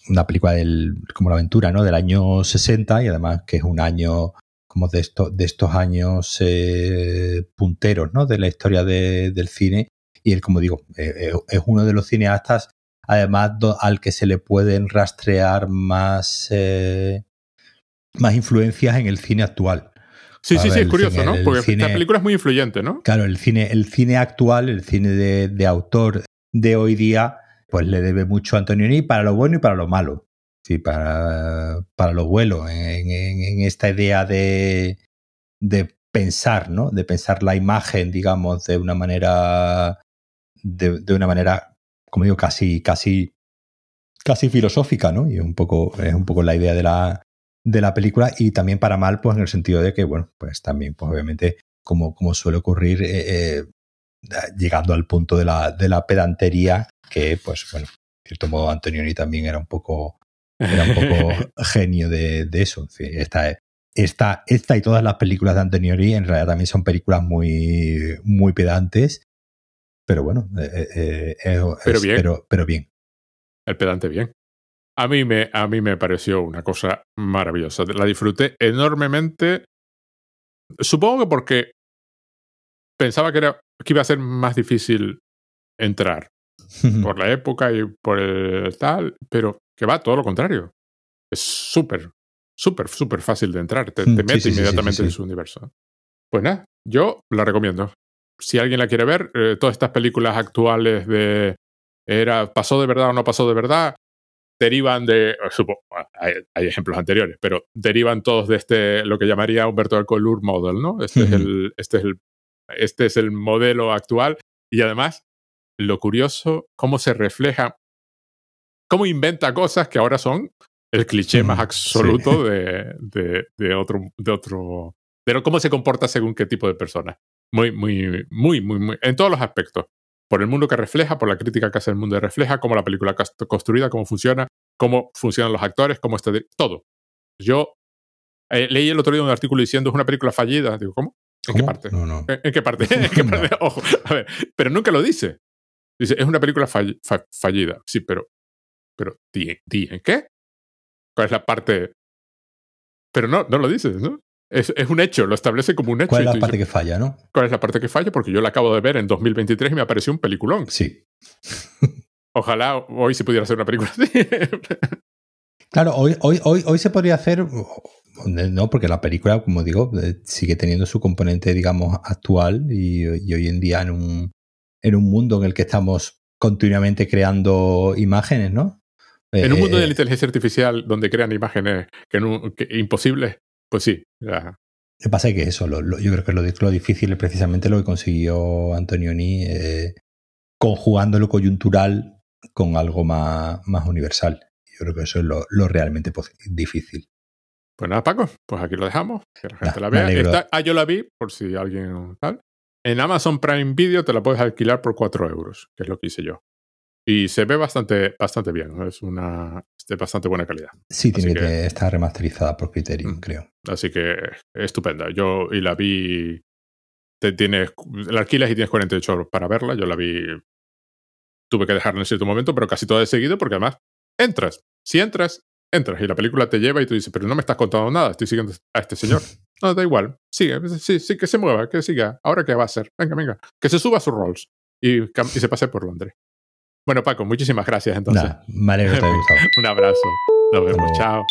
Speaker 2: una película del, como la aventura, ¿no? Del año 60 y además que es un año como de, esto, de estos años eh, punteros, ¿no? De la historia del cine y él, como digo, eh, eh, es uno de los cineastas, además, al que se le pueden rastrear más, más influencias en el cine actual.
Speaker 1: Sí, sí, sí, es curioso, ¿no? Porque esta película es muy influyente, ¿no?
Speaker 2: Claro, el cine, el cine actual, el cine de, autor de hoy día, pues le debe mucho a Antonioni para lo bueno y para lo malo. Sí, para, para lo bueno, en, en, esta idea de, de pensar, ¿no? De pensar la imagen, digamos, de una manera de, una manera, como digo, casi, casi, casi filosófica, ¿no? Y un poco, es un poco la idea de la, de la película y también para mal, pues en el sentido de que, bueno, pues también, pues obviamente, como, como suele ocurrir, eh, eh, llegando al punto de la, de la pedantería, que, pues, bueno, en cierto modo Antonioni también era un poco, era un poco genio de, de eso. esta, esta, esta y todas las películas de Antonioni en realidad también son películas muy, muy pedantes pero bueno, eh, eh, eh, pero, bien. Pero, bien.
Speaker 1: El pedante bien. A mí, me, a mí me pareció una cosa maravillosa. La disfruté enormemente. Supongo que porque pensaba que, era, que iba a ser más difícil entrar por la época y por el tal, pero que va todo lo contrario. Es súper, súper, súper fácil de entrar. Te, mm, mete inmediatamente en su universo. Pues nada, yo la recomiendo si alguien la quiere ver, eh, todas estas películas actuales de era pasó de verdad o no pasó de verdad, derivan de, supongo, hay, ejemplos anteriores, pero derivan todos de este, lo que llamaría Humberto Eco Lure Model, ¿no? Este, es el, este, es el, este es el modelo actual y además, lo curioso, cómo se refleja, cómo inventa cosas que ahora son el cliché más absoluto de, de, de, otro, de otro, pero cómo se comporta según qué tipo de persona. Muy, muy, muy, muy, muy, en todos los aspectos. Por el mundo que refleja, por la crítica que hace el mundo de refleja, cómo la película construida, cómo funciona, cómo funcionan los actores, cómo está, todo. Yo eh, leí el otro día un artículo diciendo es una película fallida. Digo, ¿cómo? ¿En qué parte?
Speaker 2: No, no.
Speaker 1: ¿En, qué parte? ¿En qué parte? Ojo, a ver, pero nunca lo dice. Dice, es una película fallida. Sí, pero, pero, ¿di, en qué? ¿Cuál es la parte? Pero no, no lo dices, ¿no? Es, un hecho, lo establece como un hecho.
Speaker 2: ¿Cuál es la parte que falla, no?
Speaker 1: ¿Cuál es la parte que falla? Porque yo la acabo de ver en 2023 y me apareció un peliculón.
Speaker 2: Sí.
Speaker 1: Ojalá hoy se pudiera hacer una película así.
Speaker 2: claro, hoy, hoy, hoy, hoy se podría hacer. No, porque la película, como digo, eh, sigue teniendo su componente, digamos, actual y, hoy en día en un, en un mundo en el que estamos continuamente creando imágenes, ¿no?
Speaker 1: En un mundo de la eh, inteligencia artificial donde crean imágenes que, no, que imposibles, pues sí.
Speaker 2: Lo que pasa es que eso, yo creo que lo, lo difícil es precisamente lo que consiguió Antonioni eh, conjugando lo coyuntural con algo más, más universal. Yo creo que eso es lo, realmente difícil.
Speaker 1: Pues nada, Paco, pues aquí lo dejamos, que la gente la vea. ah, yo la vi, por si alguien tal. En Amazon Prime Video te la puedes alquilar por 4 euros, que es lo que hice yo. Y se ve bastante, bastante bien, es una de bastante buena calidad.
Speaker 2: Sí, tiene que, estar remasterizada por Criterion, mm. creo.
Speaker 1: Así que estupenda. Yo y la vi. Te tienes, la alquilas y tienes 48 horas para verla. Yo la vi. Tuve que dejarla en cierto momento, pero casi todo de seguido, porque además entras. Si entras, entras y la película te lleva y tú dices, pero no me estás contando nada, estoy siguiendo a este señor. No, da igual. Sigue, sí, sí, que se mueva, que siga. Ahora qué va a hacer. Venga, venga. Que se suba a sus Rolls y, y se pase por Londres. Bueno, Paco, muchísimas gracias entonces.
Speaker 2: Nah, me alegro.
Speaker 1: Un abrazo. Nos vemos. Chao.